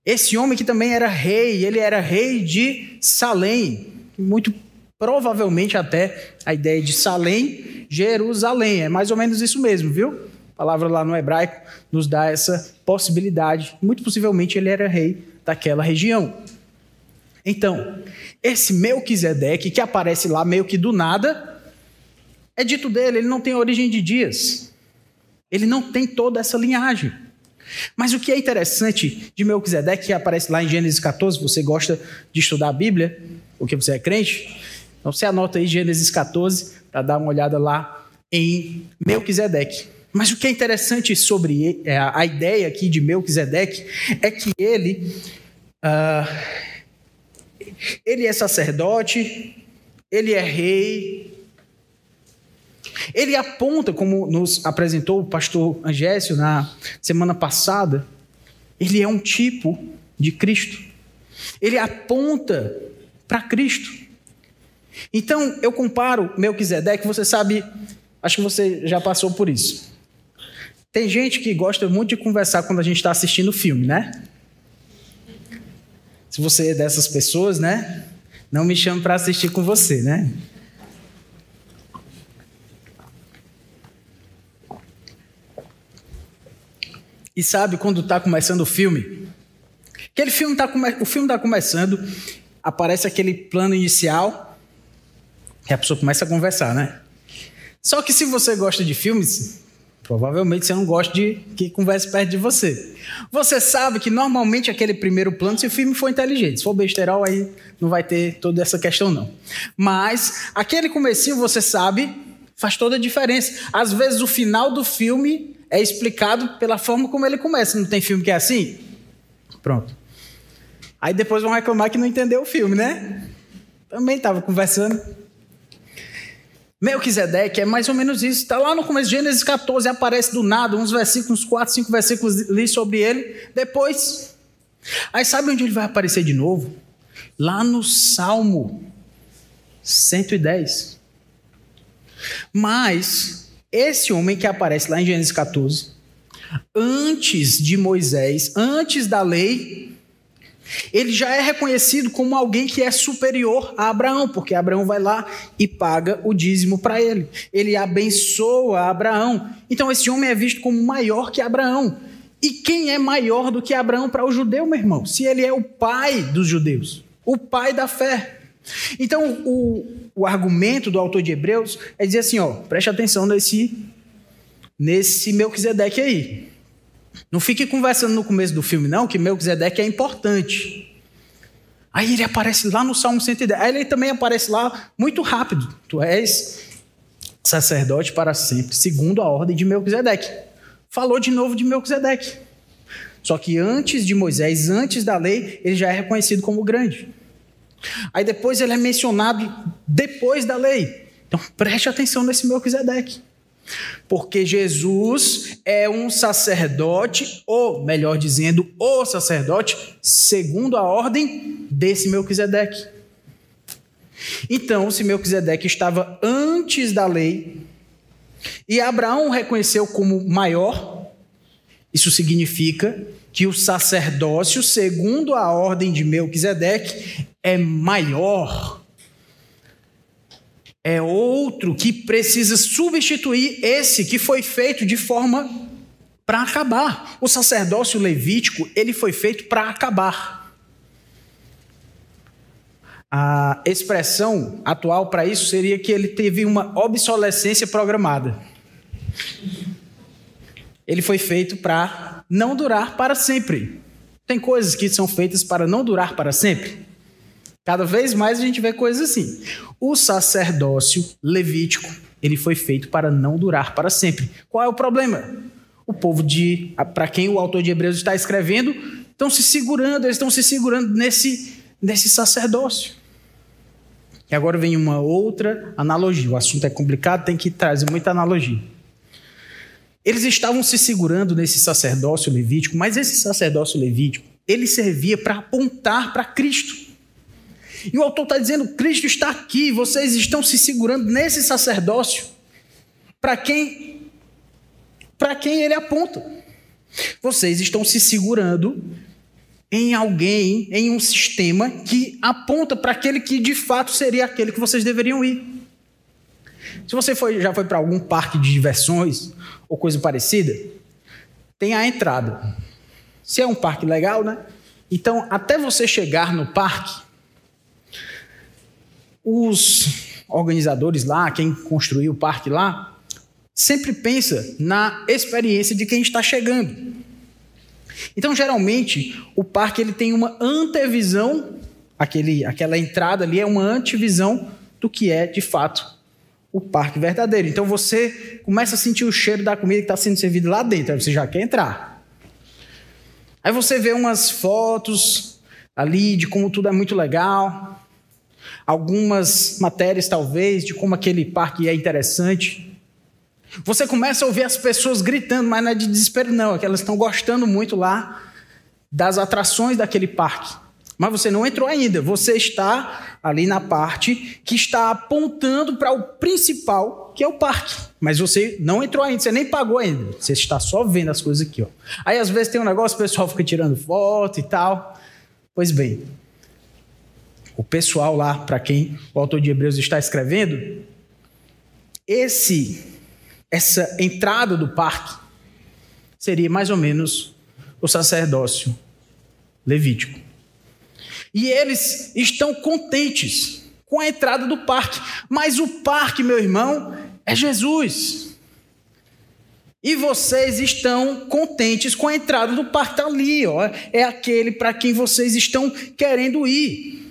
esse homem que também era rei, ele era rei de Salém, muito provavelmente até a ideia de Salém, Jerusalém. É mais ou menos isso mesmo, viu? A palavra lá no hebraico nos dá essa possibilidade. Muito possivelmente ele era rei daquela região. Então, esse Melquisedeque, que aparece lá meio que do nada, é dito dele, ele não tem origem de dias. Ele não tem toda essa linhagem. Mas o que é interessante de Melquisedeque, que aparece lá em Gênesis 14, você gosta de estudar a Bíblia, porque você é crente, então você anota aí Gênesis 14 para dar uma olhada lá em Melquisedeque. Mas o que é interessante sobre é, a ideia aqui de Melquisedeque é que ele, uh, ele é sacerdote, ele é rei, ele aponta, como nos apresentou o pastor Angésio na semana passada, ele é um tipo de Cristo. Ele aponta para Cristo. Então, eu comparo Melquisedeque, você sabe, acho que você já passou por isso. Tem gente que gosta muito de conversar quando a gente está assistindo filme, né? Se você é dessas pessoas, né? Não me chame para assistir com você, né? E sabe quando está começando o filme? Aquele filme tá o filme está começando, aparece aquele plano inicial, e a pessoa começa a conversar, né? Só que se você gosta de filmes, provavelmente você não gosta de que converse perto de você. Você sabe que normalmente aquele primeiro plano, se o filme for inteligente, se for besterol, aí não vai ter toda essa questão não. Mas aquele comecinho, você sabe, faz toda a diferença. Às vezes o final do filme é explicado pela forma como ele começa. Não tem filme que é assim? Pronto. Aí depois vão reclamar que não entendeu o filme, né? Também estava conversando. Melquisedeque é mais ou menos isso. Está lá no começo de Gênesis 14, aparece do nada, uns versículos, uns 4, 5 versículos li sobre ele. Depois. Aí sabe onde ele vai aparecer de novo? Lá no Salmo 110. Mas esse homem que aparece lá em Gênesis 14, antes de Moisés, antes da lei, ele já é reconhecido como alguém que é superior a Abraão, porque Abraão vai lá e paga o dízimo para ele. Ele abençoa Abraão. Então esse homem é visto como maior que Abraão. E quem é maior do que Abraão para o judeu, meu irmão? Se ele é o pai dos judeus, o pai da fé. Então, o, o argumento do autor de Hebreus é dizer assim: ó, preste atenção nesse, nesse Melquisedeque aí. Não fique conversando no começo do filme, não, que Melquisedeque é importante. Aí ele aparece lá no Salmo 110. Aí ele também aparece lá muito rápido. Tu és sacerdote para sempre, segundo a ordem de Melquisedeque. Falou de novo de Melquisedeque. Só que antes de Moisés, antes da lei, ele já é reconhecido como grande. Aí depois ele é mencionado depois da lei. Então preste atenção nesse Melquisedeque. Porque Jesus é um sacerdote, ou melhor dizendo, o sacerdote, segundo a ordem desse Melquisedeque. Então, se Melquisedeque estava antes da lei, e Abraão reconheceu como maior, isso significa que o sacerdócio, segundo a ordem de Melquisedeque, é maior. É outro que precisa substituir esse que foi feito de forma para acabar. O sacerdócio levítico, ele foi feito para acabar. A expressão atual para isso seria que ele teve uma obsolescência programada. Ele foi feito para não durar para sempre. Tem coisas que são feitas para não durar para sempre. Cada vez mais a gente vê coisas assim. O sacerdócio levítico, ele foi feito para não durar para sempre. Qual é o problema? O povo de para quem o autor de Hebreus está escrevendo, estão se segurando, eles estão se segurando nesse nesse sacerdócio. E agora vem uma outra analogia. O assunto é complicado, tem que trazer muita analogia. Eles estavam se segurando nesse sacerdócio levítico, mas esse sacerdócio levítico, ele servia para apontar para Cristo. E o autor está dizendo: Cristo está aqui, vocês estão se segurando nesse sacerdócio. Para quem? Para quem ele aponta. Vocês estão se segurando em alguém, em um sistema que aponta para aquele que de fato seria aquele que vocês deveriam ir. Se você foi, já foi para algum parque de diversões ou coisa parecida, tem a entrada. Se é um parque legal, né? Então, até você chegar no parque, os organizadores lá, quem construiu o parque lá, sempre pensa na experiência de quem está chegando. Então, geralmente, o parque ele tem uma antevisão, aquele, aquela entrada ali é uma antevisão do que é, de fato, o parque verdadeiro. Então, você começa a sentir o cheiro da comida que está sendo servida lá dentro, aí você já quer entrar. Aí você vê umas fotos ali de como tudo é muito legal, algumas matérias, talvez, de como aquele parque é interessante. Você começa a ouvir as pessoas gritando, mas não é de desespero, não, é que elas estão gostando muito lá das atrações daquele parque. Mas você não entrou ainda. Você está ali na parte que está apontando para o principal, que é o parque. Mas você não entrou ainda, você nem pagou ainda. Você está só vendo as coisas aqui. Ó. Aí às vezes tem um negócio, o pessoal fica tirando foto e tal. Pois bem, o pessoal lá, para quem o autor de Hebreus está escrevendo, esse essa entrada do parque seria mais ou menos o sacerdócio levítico. E eles estão contentes com a entrada do parque. Mas o parque, meu irmão, é Jesus. E vocês estão contentes com a entrada do parque. Está ali, ó. É aquele para quem vocês estão querendo ir.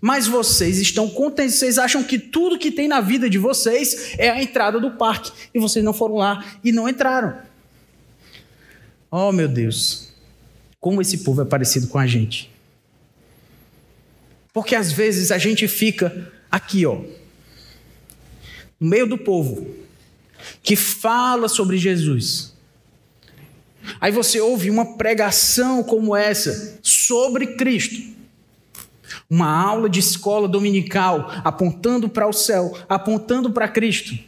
Mas vocês estão contentes, vocês acham que tudo que tem na vida de vocês é a entrada do parque. E vocês não foram lá e não entraram. Oh, meu Deus. Como esse povo é parecido com a gente. Porque às vezes a gente fica aqui, ó, no meio do povo, que fala sobre Jesus. Aí você ouve uma pregação como essa sobre Cristo. Uma aula de escola dominical apontando para o céu, apontando para Cristo.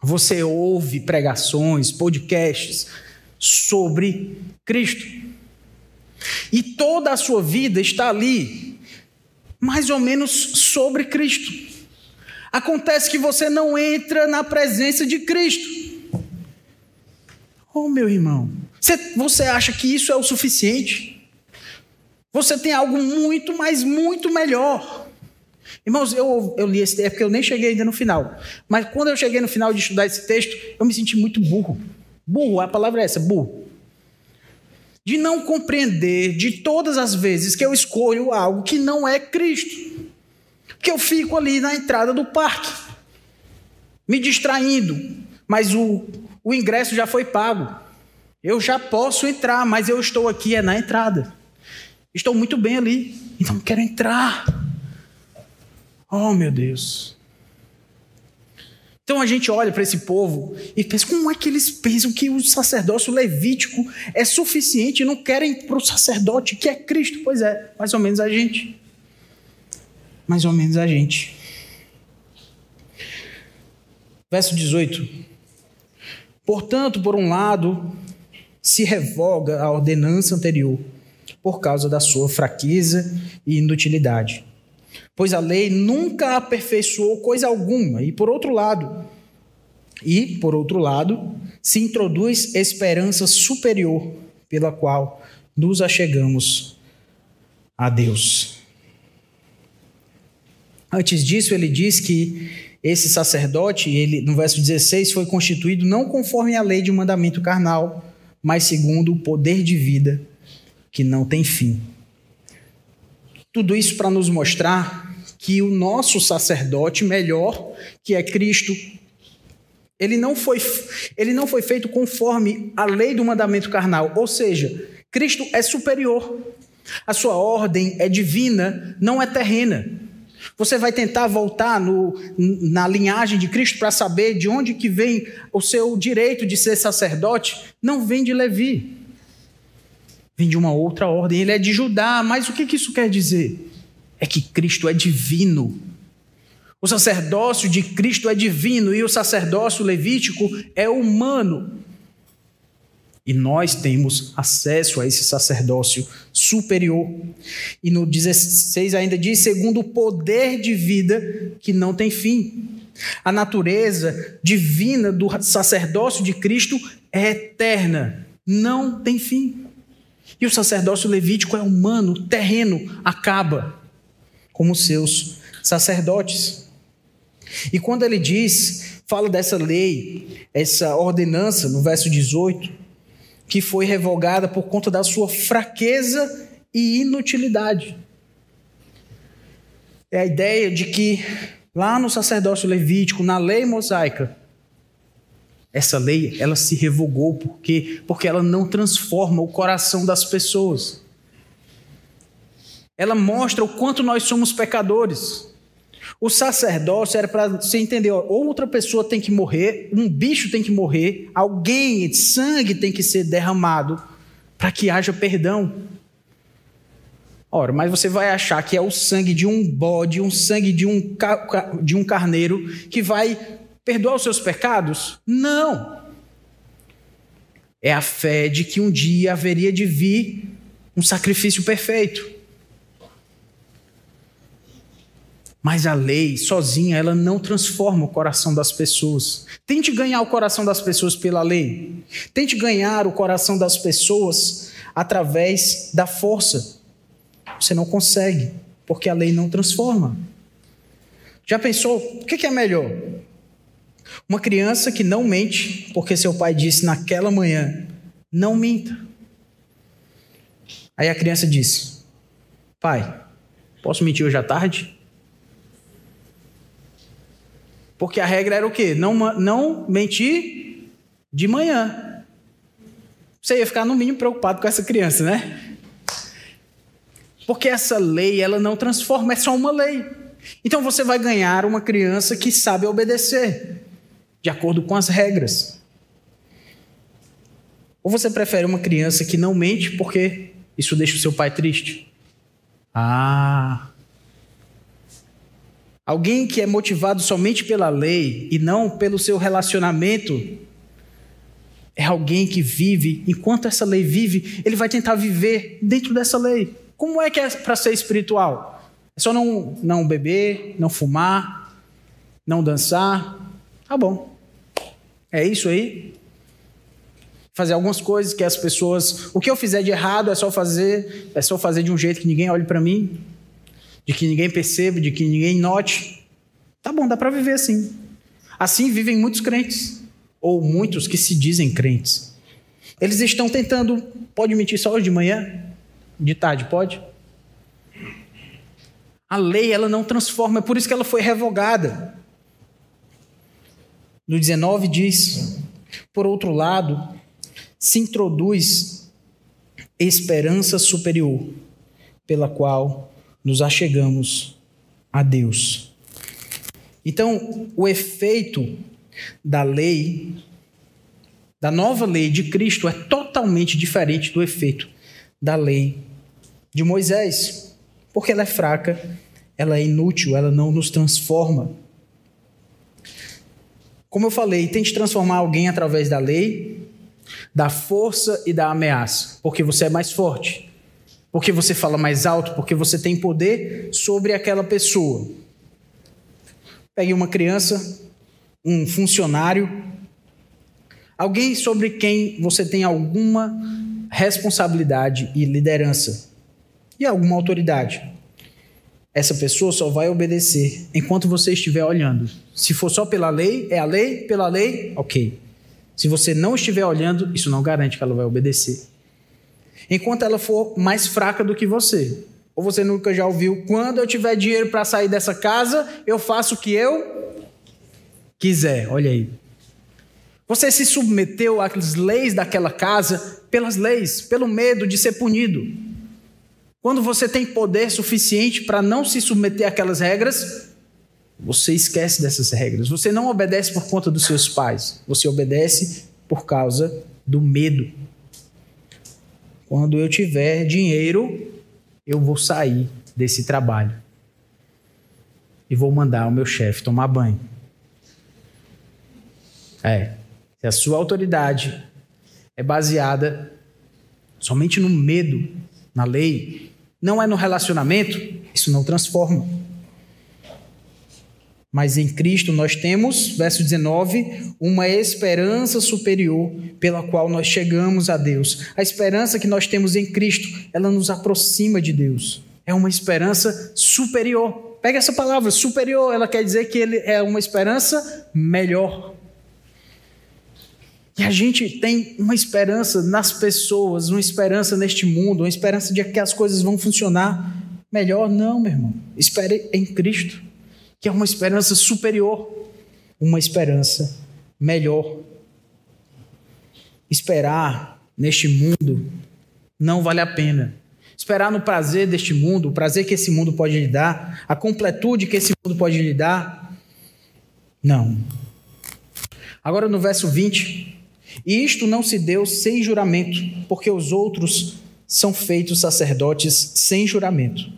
Você ouve pregações, podcasts sobre Cristo. E toda a sua vida está ali mais ou menos sobre Cristo. Acontece que você não entra na presença de Cristo. Oh, meu irmão, você, você acha que isso é o suficiente? Você tem algo muito, mas muito melhor. Irmãos, eu, eu li esse texto porque eu nem cheguei ainda no final. Mas quando eu cheguei no final de estudar esse texto, eu me senti muito burro. Burro, a palavra é essa, burro de não compreender de todas as vezes que eu escolho algo que não é Cristo. Que eu fico ali na entrada do parque, me distraindo, mas o, o ingresso já foi pago. Eu já posso entrar, mas eu estou aqui é na entrada. Estou muito bem ali, então quero entrar. Oh, meu Deus. Então a gente olha para esse povo e pensa: como é que eles pensam que o sacerdócio levítico é suficiente e não querem para o sacerdote que é Cristo? Pois é, mais ou menos a gente. Mais ou menos a gente. Verso 18. Portanto, por um lado, se revoga a ordenança anterior por causa da sua fraqueza e inutilidade pois a lei nunca aperfeiçoou coisa alguma. E por outro lado, e por outro lado, se introduz esperança superior pela qual nos achegamos a Deus. Antes disso, ele diz que esse sacerdote, ele no verso 16, foi constituído não conforme a lei de mandamento carnal, mas segundo o poder de vida que não tem fim. Tudo isso para nos mostrar que o nosso sacerdote melhor, que é Cristo, ele não foi, ele não foi feito conforme a lei do mandamento carnal, ou seja, Cristo é superior. A sua ordem é divina, não é terrena. Você vai tentar voltar no, na linhagem de Cristo para saber de onde que vem o seu direito de ser sacerdote? Não vem de Levi vem de uma outra ordem, ele é de Judá, mas o que, que isso quer dizer? É que Cristo é divino. O sacerdócio de Cristo é divino e o sacerdócio levítico é humano. E nós temos acesso a esse sacerdócio superior. E no 16 ainda diz: segundo o poder de vida que não tem fim. A natureza divina do sacerdócio de Cristo é eterna, não tem fim. E o sacerdócio levítico é humano, terreno, acaba, como seus sacerdotes. E quando ele diz, fala dessa lei, essa ordenança, no verso 18, que foi revogada por conta da sua fraqueza e inutilidade. É a ideia de que lá no sacerdócio levítico, na lei mosaica, essa lei, ela se revogou porque porque ela não transforma o coração das pessoas. Ela mostra o quanto nós somos pecadores. O sacerdócio era para você entender, outra pessoa tem que morrer, um bicho tem que morrer, alguém, sangue tem que ser derramado para que haja perdão. Ora, mas você vai achar que é o sangue de um bode, um sangue de um, de um carneiro que vai perdoar os seus pecados? Não. É a fé de que um dia haveria de vir um sacrifício perfeito. Mas a lei sozinha, ela não transforma o coração das pessoas. Tente ganhar o coração das pessoas pela lei. Tente ganhar o coração das pessoas através da força. Você não consegue, porque a lei não transforma. Já pensou? O que é melhor? Uma criança que não mente, porque seu pai disse naquela manhã: não minta. Aí a criança disse: Pai, posso mentir hoje à tarde? Porque a regra era o quê? Não, não mentir de manhã. Você ia ficar no mínimo preocupado com essa criança, né? Porque essa lei, ela não transforma, é só uma lei. Então você vai ganhar uma criança que sabe obedecer, de acordo com as regras. Ou você prefere uma criança que não mente porque isso deixa o seu pai triste? Ah, Alguém que é motivado somente pela lei e não pelo seu relacionamento é alguém que vive, enquanto essa lei vive, ele vai tentar viver dentro dessa lei. Como é que é para ser espiritual? É só não, não beber, não fumar, não dançar. Tá bom. É isso aí. Fazer algumas coisas que as pessoas. O que eu fizer de errado é só fazer, é só fazer de um jeito que ninguém olhe para mim de que ninguém perceba, de que ninguém note. Tá bom, dá para viver assim. Assim vivem muitos crentes, ou muitos que se dizem crentes. Eles estão tentando, pode mentir só hoje de manhã? De tarde, pode? A lei, ela não transforma, é por isso que ela foi revogada. No 19 diz: por outro lado, se introduz esperança superior, pela qual nos achegamos a Deus. Então, o efeito da lei, da nova lei de Cristo, é totalmente diferente do efeito da lei de Moisés, porque ela é fraca, ela é inútil, ela não nos transforma. Como eu falei, tente transformar alguém através da lei, da força e da ameaça, porque você é mais forte porque você fala mais alto, porque você tem poder sobre aquela pessoa. Pegue uma criança, um funcionário, alguém sobre quem você tem alguma responsabilidade e liderança e alguma autoridade. Essa pessoa só vai obedecer enquanto você estiver olhando. Se for só pela lei, é a lei, pela lei, ok. Se você não estiver olhando, isso não garante que ela vai obedecer enquanto ela for mais fraca do que você. Ou você nunca já ouviu: quando eu tiver dinheiro para sair dessa casa, eu faço o que eu quiser. Olha aí. Você se submeteu às leis daquela casa pelas leis, pelo medo de ser punido. Quando você tem poder suficiente para não se submeter àquelas regras, você esquece dessas regras. Você não obedece por conta dos seus pais, você obedece por causa do medo. Quando eu tiver dinheiro, eu vou sair desse trabalho e vou mandar o meu chefe tomar banho. É, se a sua autoridade é baseada somente no medo, na lei, não é no relacionamento, isso não transforma. Mas em Cristo nós temos, verso 19, uma esperança superior pela qual nós chegamos a Deus. A esperança que nós temos em Cristo, ela nos aproxima de Deus. É uma esperança superior. Pega essa palavra, superior, ela quer dizer que ele é uma esperança melhor. A gente tem uma esperança nas pessoas, uma esperança neste mundo, uma esperança de que as coisas vão funcionar melhor. Não, meu irmão. Espere em Cristo que é uma esperança superior, uma esperança melhor. Esperar neste mundo não vale a pena. Esperar no prazer deste mundo, o prazer que esse mundo pode lhe dar, a completude que esse mundo pode lhe dar, não. Agora no verso 20, E isto não se deu sem juramento, porque os outros são feitos sacerdotes sem juramento.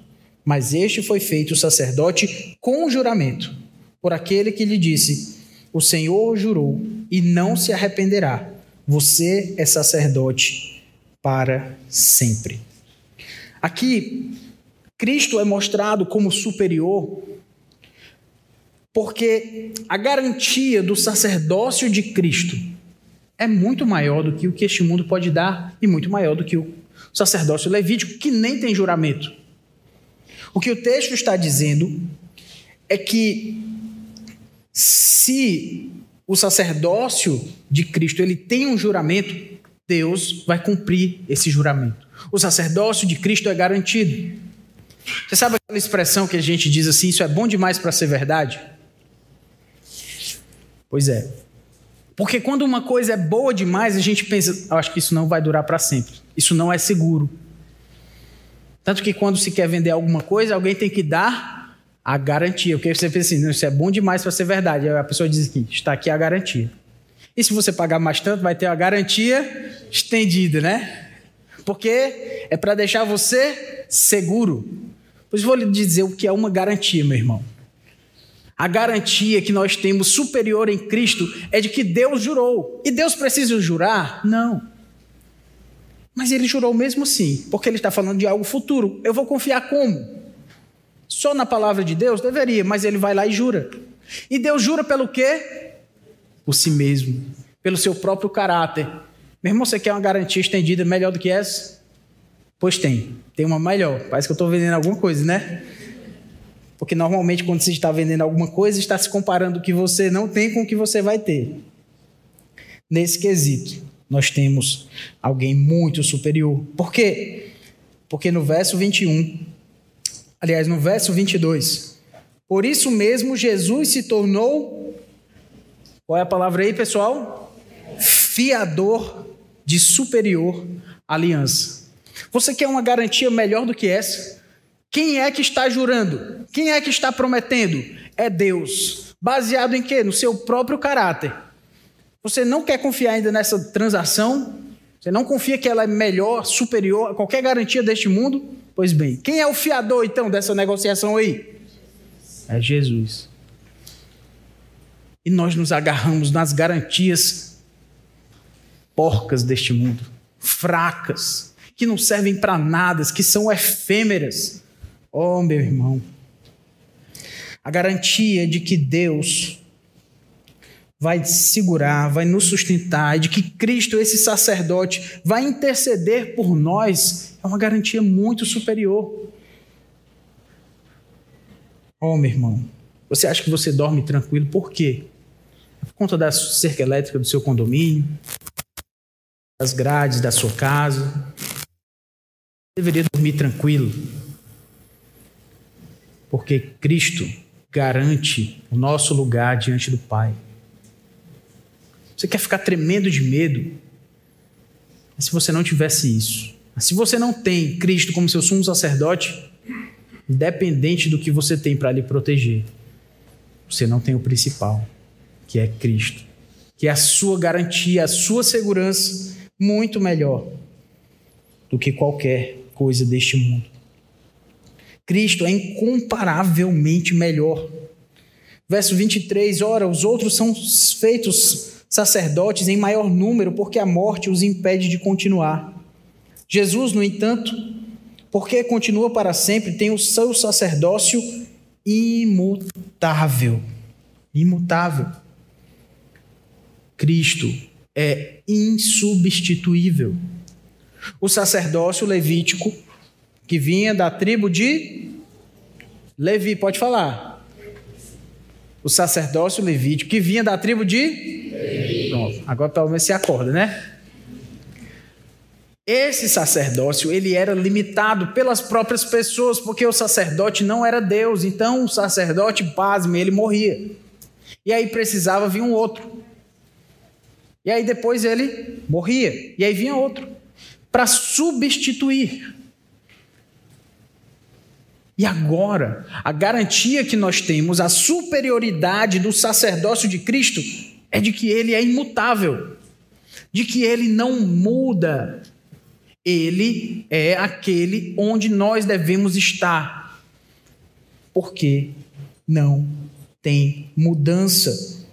Mas este foi feito sacerdote com juramento, por aquele que lhe disse: O Senhor jurou e não se arrependerá. Você é sacerdote para sempre. Aqui, Cristo é mostrado como superior porque a garantia do sacerdócio de Cristo é muito maior do que o que este mundo pode dar e muito maior do que o sacerdócio levítico, que nem tem juramento. O que o texto está dizendo é que se o sacerdócio de Cristo ele tem um juramento, Deus vai cumprir esse juramento. O sacerdócio de Cristo é garantido. Você sabe aquela expressão que a gente diz assim, isso é bom demais para ser verdade? Pois é. Porque quando uma coisa é boa demais, a gente pensa, eu acho que isso não vai durar para sempre. Isso não é seguro. Tanto que quando se quer vender alguma coisa, alguém tem que dar a garantia. Porque você pensa assim, isso é bom demais para ser verdade. Aí a pessoa diz aqui, está aqui a garantia. E se você pagar mais tanto, vai ter a garantia estendida, né? Porque é para deixar você seguro. Pois vou lhe dizer o que é uma garantia, meu irmão. A garantia que nós temos superior em Cristo é de que Deus jurou. E Deus precisa jurar? Não. Mas ele jurou mesmo assim, porque ele está falando de algo futuro. Eu vou confiar como? Só na palavra de Deus? Deveria, mas ele vai lá e jura. E Deus jura pelo quê? Por si mesmo, pelo seu próprio caráter. Meu irmão, você quer uma garantia estendida melhor do que essa? Pois tem. Tem uma melhor. Parece que eu estou vendendo alguma coisa, né? Porque normalmente, quando você está vendendo alguma coisa, está se comparando o que você não tem com o que você vai ter. Nesse quesito, nós temos alguém muito superior. Por quê? Porque no verso 21, aliás, no verso 22, por isso mesmo Jesus se tornou. Qual é a palavra aí, pessoal? Fiador de superior aliança. Você quer uma garantia melhor do que essa? Quem é que está jurando? Quem é que está prometendo? É Deus. Baseado em quê? No seu próprio caráter. Você não quer confiar ainda nessa transação? Você não confia que ela é melhor, superior a qualquer garantia deste mundo? Pois bem, quem é o fiador então dessa negociação aí? É Jesus. E nós nos agarramos nas garantias porcas deste mundo, fracas, que não servem para nada, que são efêmeras. Oh, meu irmão, a garantia de que Deus vai segurar, vai nos sustentar, de que Cristo, esse sacerdote, vai interceder por nós, é uma garantia muito superior. Oh, meu irmão, você acha que você dorme tranquilo por quê? Por conta da cerca elétrica do seu condomínio, das grades da sua casa. Deveria dormir tranquilo porque Cristo garante o nosso lugar diante do Pai. Você quer ficar tremendo de medo? Se você não tivesse isso, se você não tem Cristo como seu sumo sacerdote, independente do que você tem para lhe proteger, você não tem o principal, que é Cristo, que é a sua garantia, a sua segurança muito melhor do que qualquer coisa deste mundo. Cristo é incomparavelmente melhor. Verso 23: Ora, os outros são feitos sacerdotes em maior número, porque a morte os impede de continuar. Jesus, no entanto, porque continua para sempre, tem o seu sacerdócio imutável. Imutável. Cristo é insubstituível. O sacerdócio levítico que vinha da tribo de Levi, pode falar. O sacerdócio levítico, que vinha da tribo de Levi. Pronto, agora menos se acorda, né? Esse sacerdócio, ele era limitado pelas próprias pessoas, porque o sacerdote não era Deus. Então, o sacerdote, pasme, ele morria. E aí precisava vir um outro. E aí depois ele morria. E aí vinha outro. Para substituir. E agora, a garantia que nós temos, a superioridade do sacerdócio de Cristo, é de que ele é imutável. de que ele não muda. Ele é aquele onde nós devemos estar. Porque não tem mudança.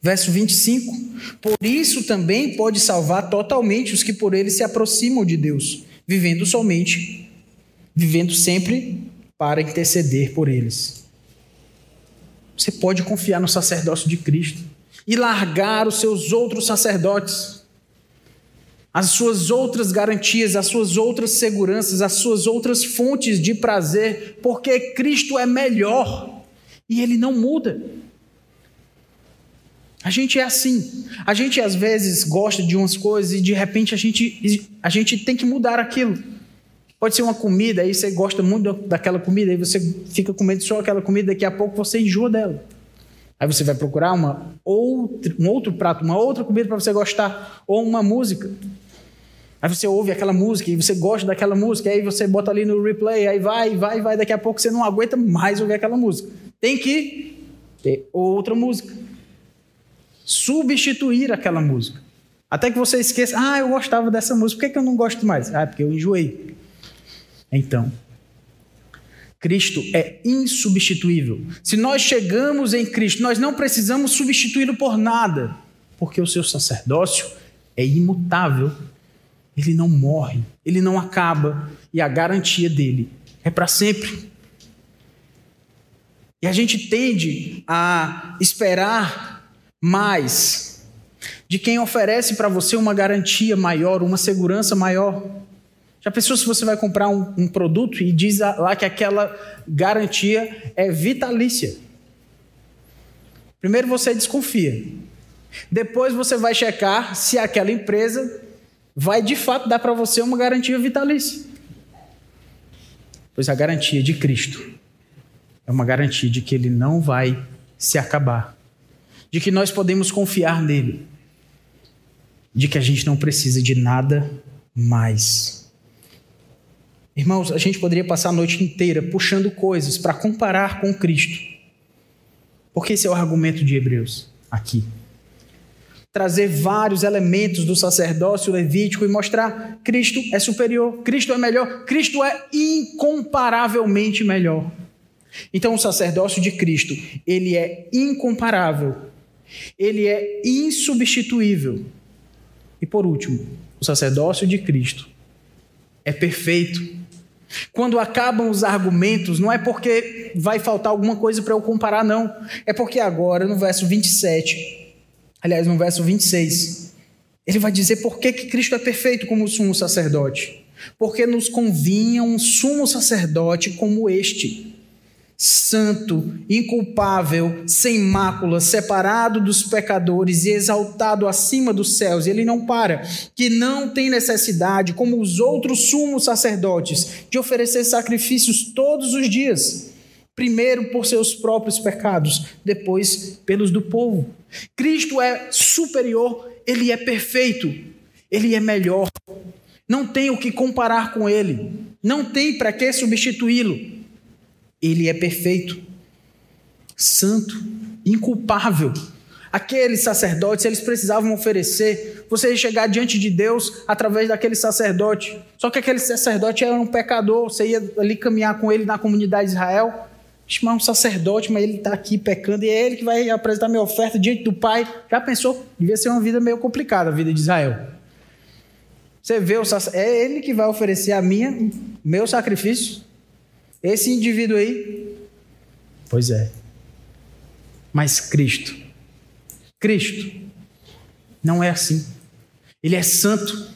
Verso 25: Por isso também pode salvar totalmente os que por ele se aproximam de Deus, vivendo somente, vivendo sempre para interceder por eles. Você pode confiar no sacerdócio de Cristo e largar os seus outros sacerdotes, as suas outras garantias, as suas outras seguranças, as suas outras fontes de prazer, porque Cristo é melhor e ele não muda. A gente é assim. A gente às vezes gosta de umas coisas e de repente a gente, a gente tem que mudar aquilo. Pode ser uma comida, aí você gosta muito daquela comida, aí você fica comendo só aquela comida, daqui a pouco você enjoa dela. Aí você vai procurar uma outra, um outro prato, uma outra comida para você gostar, ou uma música. Aí você ouve aquela música e você gosta daquela música, aí você bota ali no replay, aí vai, vai, vai, daqui a pouco você não aguenta mais ouvir aquela música. Tem que ter outra música. Substituir aquela música. Até que você esqueça, ah, eu gostava dessa música, por que, que eu não gosto mais? Ah, porque eu enjoei. Então, Cristo é insubstituível. Se nós chegamos em Cristo, nós não precisamos substituí-lo por nada, porque o seu sacerdócio é imutável. Ele não morre, ele não acaba, e a garantia dele é para sempre. E a gente tende a esperar mais de quem oferece para você uma garantia maior, uma segurança maior. Já pensou se você vai comprar um, um produto e diz lá que aquela garantia é vitalícia? Primeiro você desconfia. Depois você vai checar se aquela empresa vai de fato dar para você uma garantia vitalícia. Pois a garantia de Cristo é uma garantia de que ele não vai se acabar, de que nós podemos confiar nele, de que a gente não precisa de nada mais. Irmãos, a gente poderia passar a noite inteira puxando coisas para comparar com Cristo. Porque esse é o argumento de Hebreus aqui. Trazer vários elementos do sacerdócio levítico e mostrar Cristo é superior, Cristo é melhor, Cristo é incomparavelmente melhor. Então o sacerdócio de Cristo, ele é incomparável. Ele é insubstituível. E por último, o sacerdócio de Cristo é perfeito quando acabam os argumentos, não é porque vai faltar alguma coisa para eu comparar, não. É porque agora, no verso 27, aliás, no verso 26, ele vai dizer por que, que Cristo é perfeito como sumo sacerdote. Porque nos convinha um sumo sacerdote como este santo, inculpável, sem mácula, separado dos pecadores e exaltado acima dos céus. Ele não para, que não tem necessidade, como os outros sumos sacerdotes, de oferecer sacrifícios todos os dias. Primeiro por seus próprios pecados, depois pelos do povo. Cristo é superior, ele é perfeito, ele é melhor. Não tem o que comparar com ele, não tem para que substituí-lo. Ele é perfeito, santo, inculpável. Aqueles sacerdotes, eles precisavam oferecer, você ia chegar diante de Deus através daquele sacerdote. Só que aquele sacerdote era um pecador, você ia ali caminhar com ele na comunidade de Israel. Chamar um sacerdote, mas ele está aqui pecando e é ele que vai apresentar minha oferta diante do Pai. Já pensou? Devia ser uma vida meio complicada a vida de Israel. Você vê, o sac... é ele que vai oferecer a minha, meu sacrifício. Esse indivíduo aí, pois é. Mas Cristo, Cristo, não é assim. Ele é santo,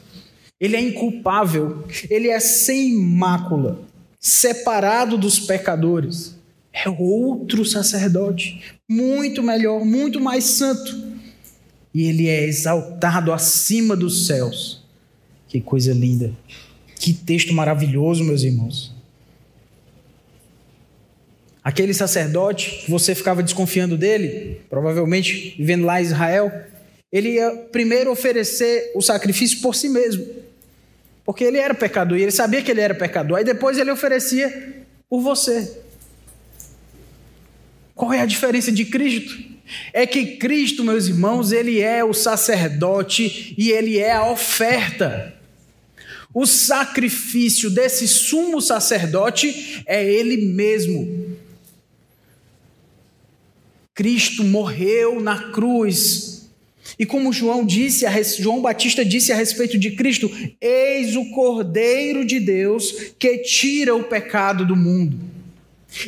ele é inculpável, ele é sem mácula, separado dos pecadores. É outro sacerdote, muito melhor, muito mais santo. E ele é exaltado acima dos céus. Que coisa linda. Que texto maravilhoso, meus irmãos. Aquele sacerdote, você ficava desconfiando dele, provavelmente vivendo lá em Israel, ele ia primeiro oferecer o sacrifício por si mesmo, porque ele era pecador e ele sabia que ele era pecador. Aí depois ele oferecia por você. Qual é a diferença de Cristo? é que Cristo, meus irmãos, ele é o sacerdote e ele é a oferta. O sacrifício desse sumo sacerdote é ele mesmo. Cristo morreu na cruz. E como João disse, João Batista disse a respeito de Cristo: Eis o Cordeiro de Deus que tira o pecado do mundo.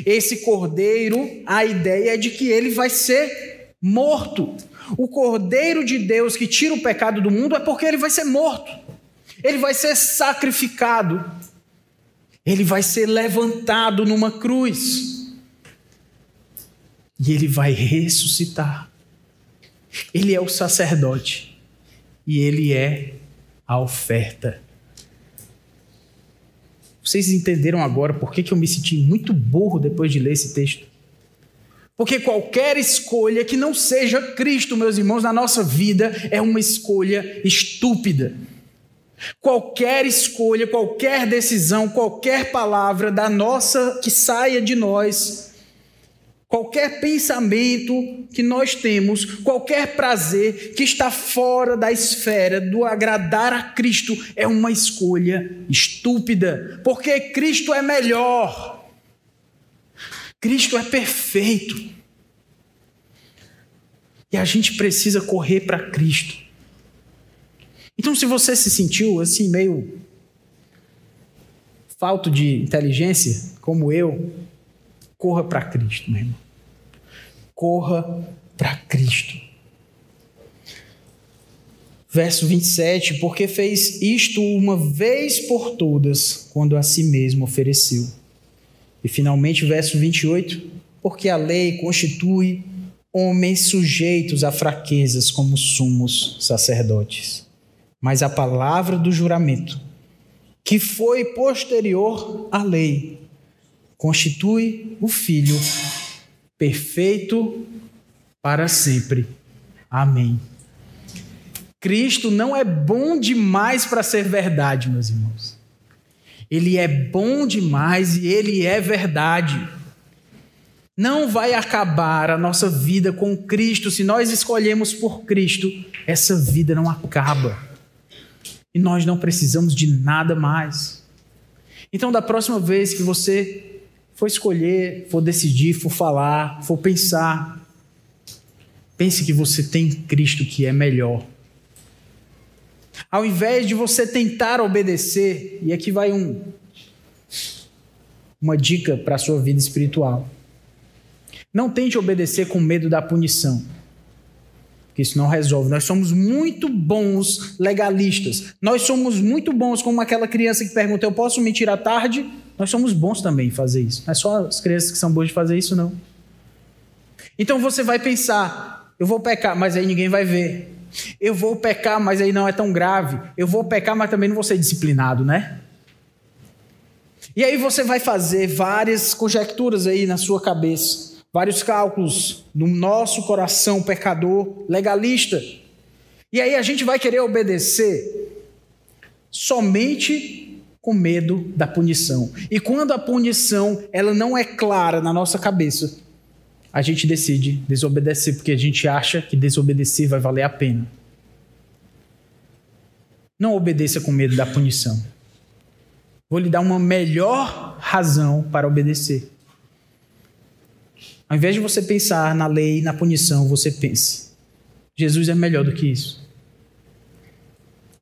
Esse cordeiro, a ideia é de que ele vai ser morto. O cordeiro de Deus que tira o pecado do mundo é porque ele vai ser morto. Ele vai ser sacrificado. Ele vai ser levantado numa cruz. E ele vai ressuscitar. Ele é o sacerdote. E ele é a oferta. Vocês entenderam agora por que, que eu me senti muito burro depois de ler esse texto? Porque qualquer escolha que não seja Cristo, meus irmãos, na nossa vida é uma escolha estúpida. Qualquer escolha, qualquer decisão, qualquer palavra da nossa que saia de nós Qualquer pensamento que nós temos, qualquer prazer que está fora da esfera do agradar a Cristo é uma escolha estúpida, porque Cristo é melhor. Cristo é perfeito. E a gente precisa correr para Cristo. Então, se você se sentiu assim, meio falto de inteligência, como eu, Corra para Cristo, meu irmão. Corra para Cristo. Verso 27, porque fez isto uma vez por todas, quando a si mesmo ofereceu. E finalmente, verso 28, porque a lei constitui homens sujeitos a fraquezas como sumos sacerdotes. Mas a palavra do juramento, que foi posterior à lei, constitui o Filho perfeito para sempre. Amém. Cristo não é bom demais para ser verdade, meus irmãos. Ele é bom demais e ele é verdade. Não vai acabar a nossa vida com Cristo se nós escolhemos por Cristo. Essa vida não acaba. E nós não precisamos de nada mais. Então, da próxima vez que você for escolher, for decidir, for falar, for pensar, pense que você tem Cristo que é melhor. Ao invés de você tentar obedecer, e aqui vai um, uma dica para a sua vida espiritual. Não tente obedecer com medo da punição que isso não resolve. Nós somos muito bons legalistas. Nós somos muito bons como aquela criança que pergunta: Eu posso mentir à tarde? Nós somos bons também em fazer isso. Não é só as crianças que são boas de fazer isso, não. Então você vai pensar: Eu vou pecar, mas aí ninguém vai ver. Eu vou pecar, mas aí não é tão grave. Eu vou pecar, mas também não vou ser disciplinado, né? E aí você vai fazer várias conjecturas aí na sua cabeça vários cálculos no nosso coração pecador, legalista. E aí a gente vai querer obedecer somente com medo da punição. E quando a punição ela não é clara na nossa cabeça, a gente decide desobedecer porque a gente acha que desobedecer vai valer a pena. Não obedeça com medo da punição. Vou lhe dar uma melhor razão para obedecer. Ao invés de você pensar na lei, na punição, você pense: Jesus é melhor do que isso.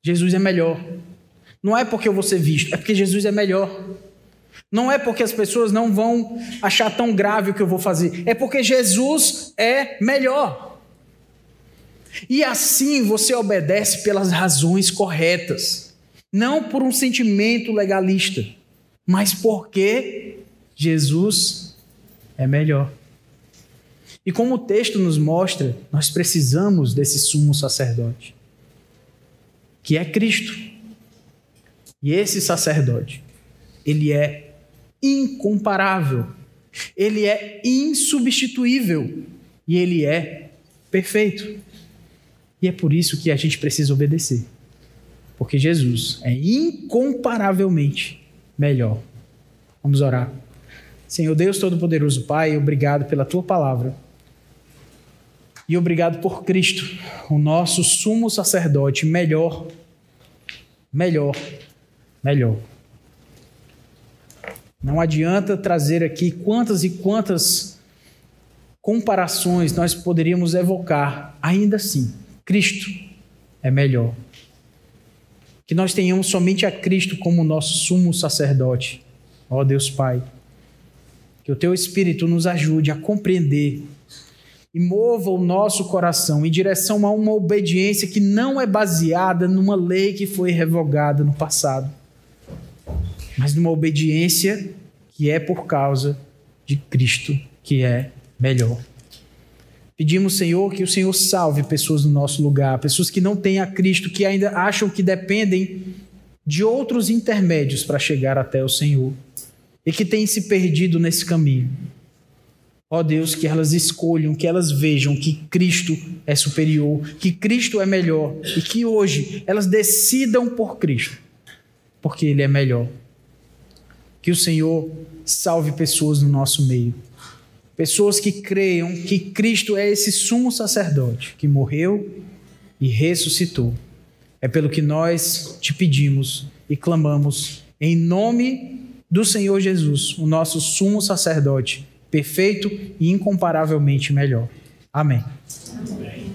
Jesus é melhor. Não é porque eu vou ser visto, é porque Jesus é melhor. Não é porque as pessoas não vão achar tão grave o que eu vou fazer, é porque Jesus é melhor. E assim você obedece pelas razões corretas, não por um sentimento legalista, mas porque Jesus é melhor. E como o texto nos mostra, nós precisamos desse sumo sacerdote, que é Cristo. E esse sacerdote, ele é incomparável, ele é insubstituível e ele é perfeito. E é por isso que a gente precisa obedecer, porque Jesus é incomparavelmente melhor. Vamos orar. Senhor Deus Todo-Poderoso, Pai, obrigado pela tua palavra. E obrigado por Cristo, o nosso sumo sacerdote melhor, melhor, melhor. Não adianta trazer aqui quantas e quantas comparações nós poderíamos evocar. Ainda assim, Cristo é melhor. Que nós tenhamos somente a Cristo como nosso sumo sacerdote. Ó Deus Pai, que o teu Espírito nos ajude a compreender e mova o nosso coração em direção a uma obediência que não é baseada numa lei que foi revogada no passado, mas numa obediência que é por causa de Cristo, que é melhor. Pedimos, Senhor, que o Senhor salve pessoas no nosso lugar, pessoas que não têm a Cristo, que ainda acham que dependem de outros intermédios para chegar até o Senhor e que têm se perdido nesse caminho. Ó Deus, que elas escolham, que elas vejam que Cristo é superior, que Cristo é melhor e que hoje elas decidam por Cristo, porque Ele é melhor. Que o Senhor salve pessoas no nosso meio. Pessoas que creiam que Cristo é esse sumo sacerdote que morreu e ressuscitou. É pelo que nós te pedimos e clamamos em nome do Senhor Jesus, o nosso sumo sacerdote perfeito e incomparavelmente melhor. Amém. Amém.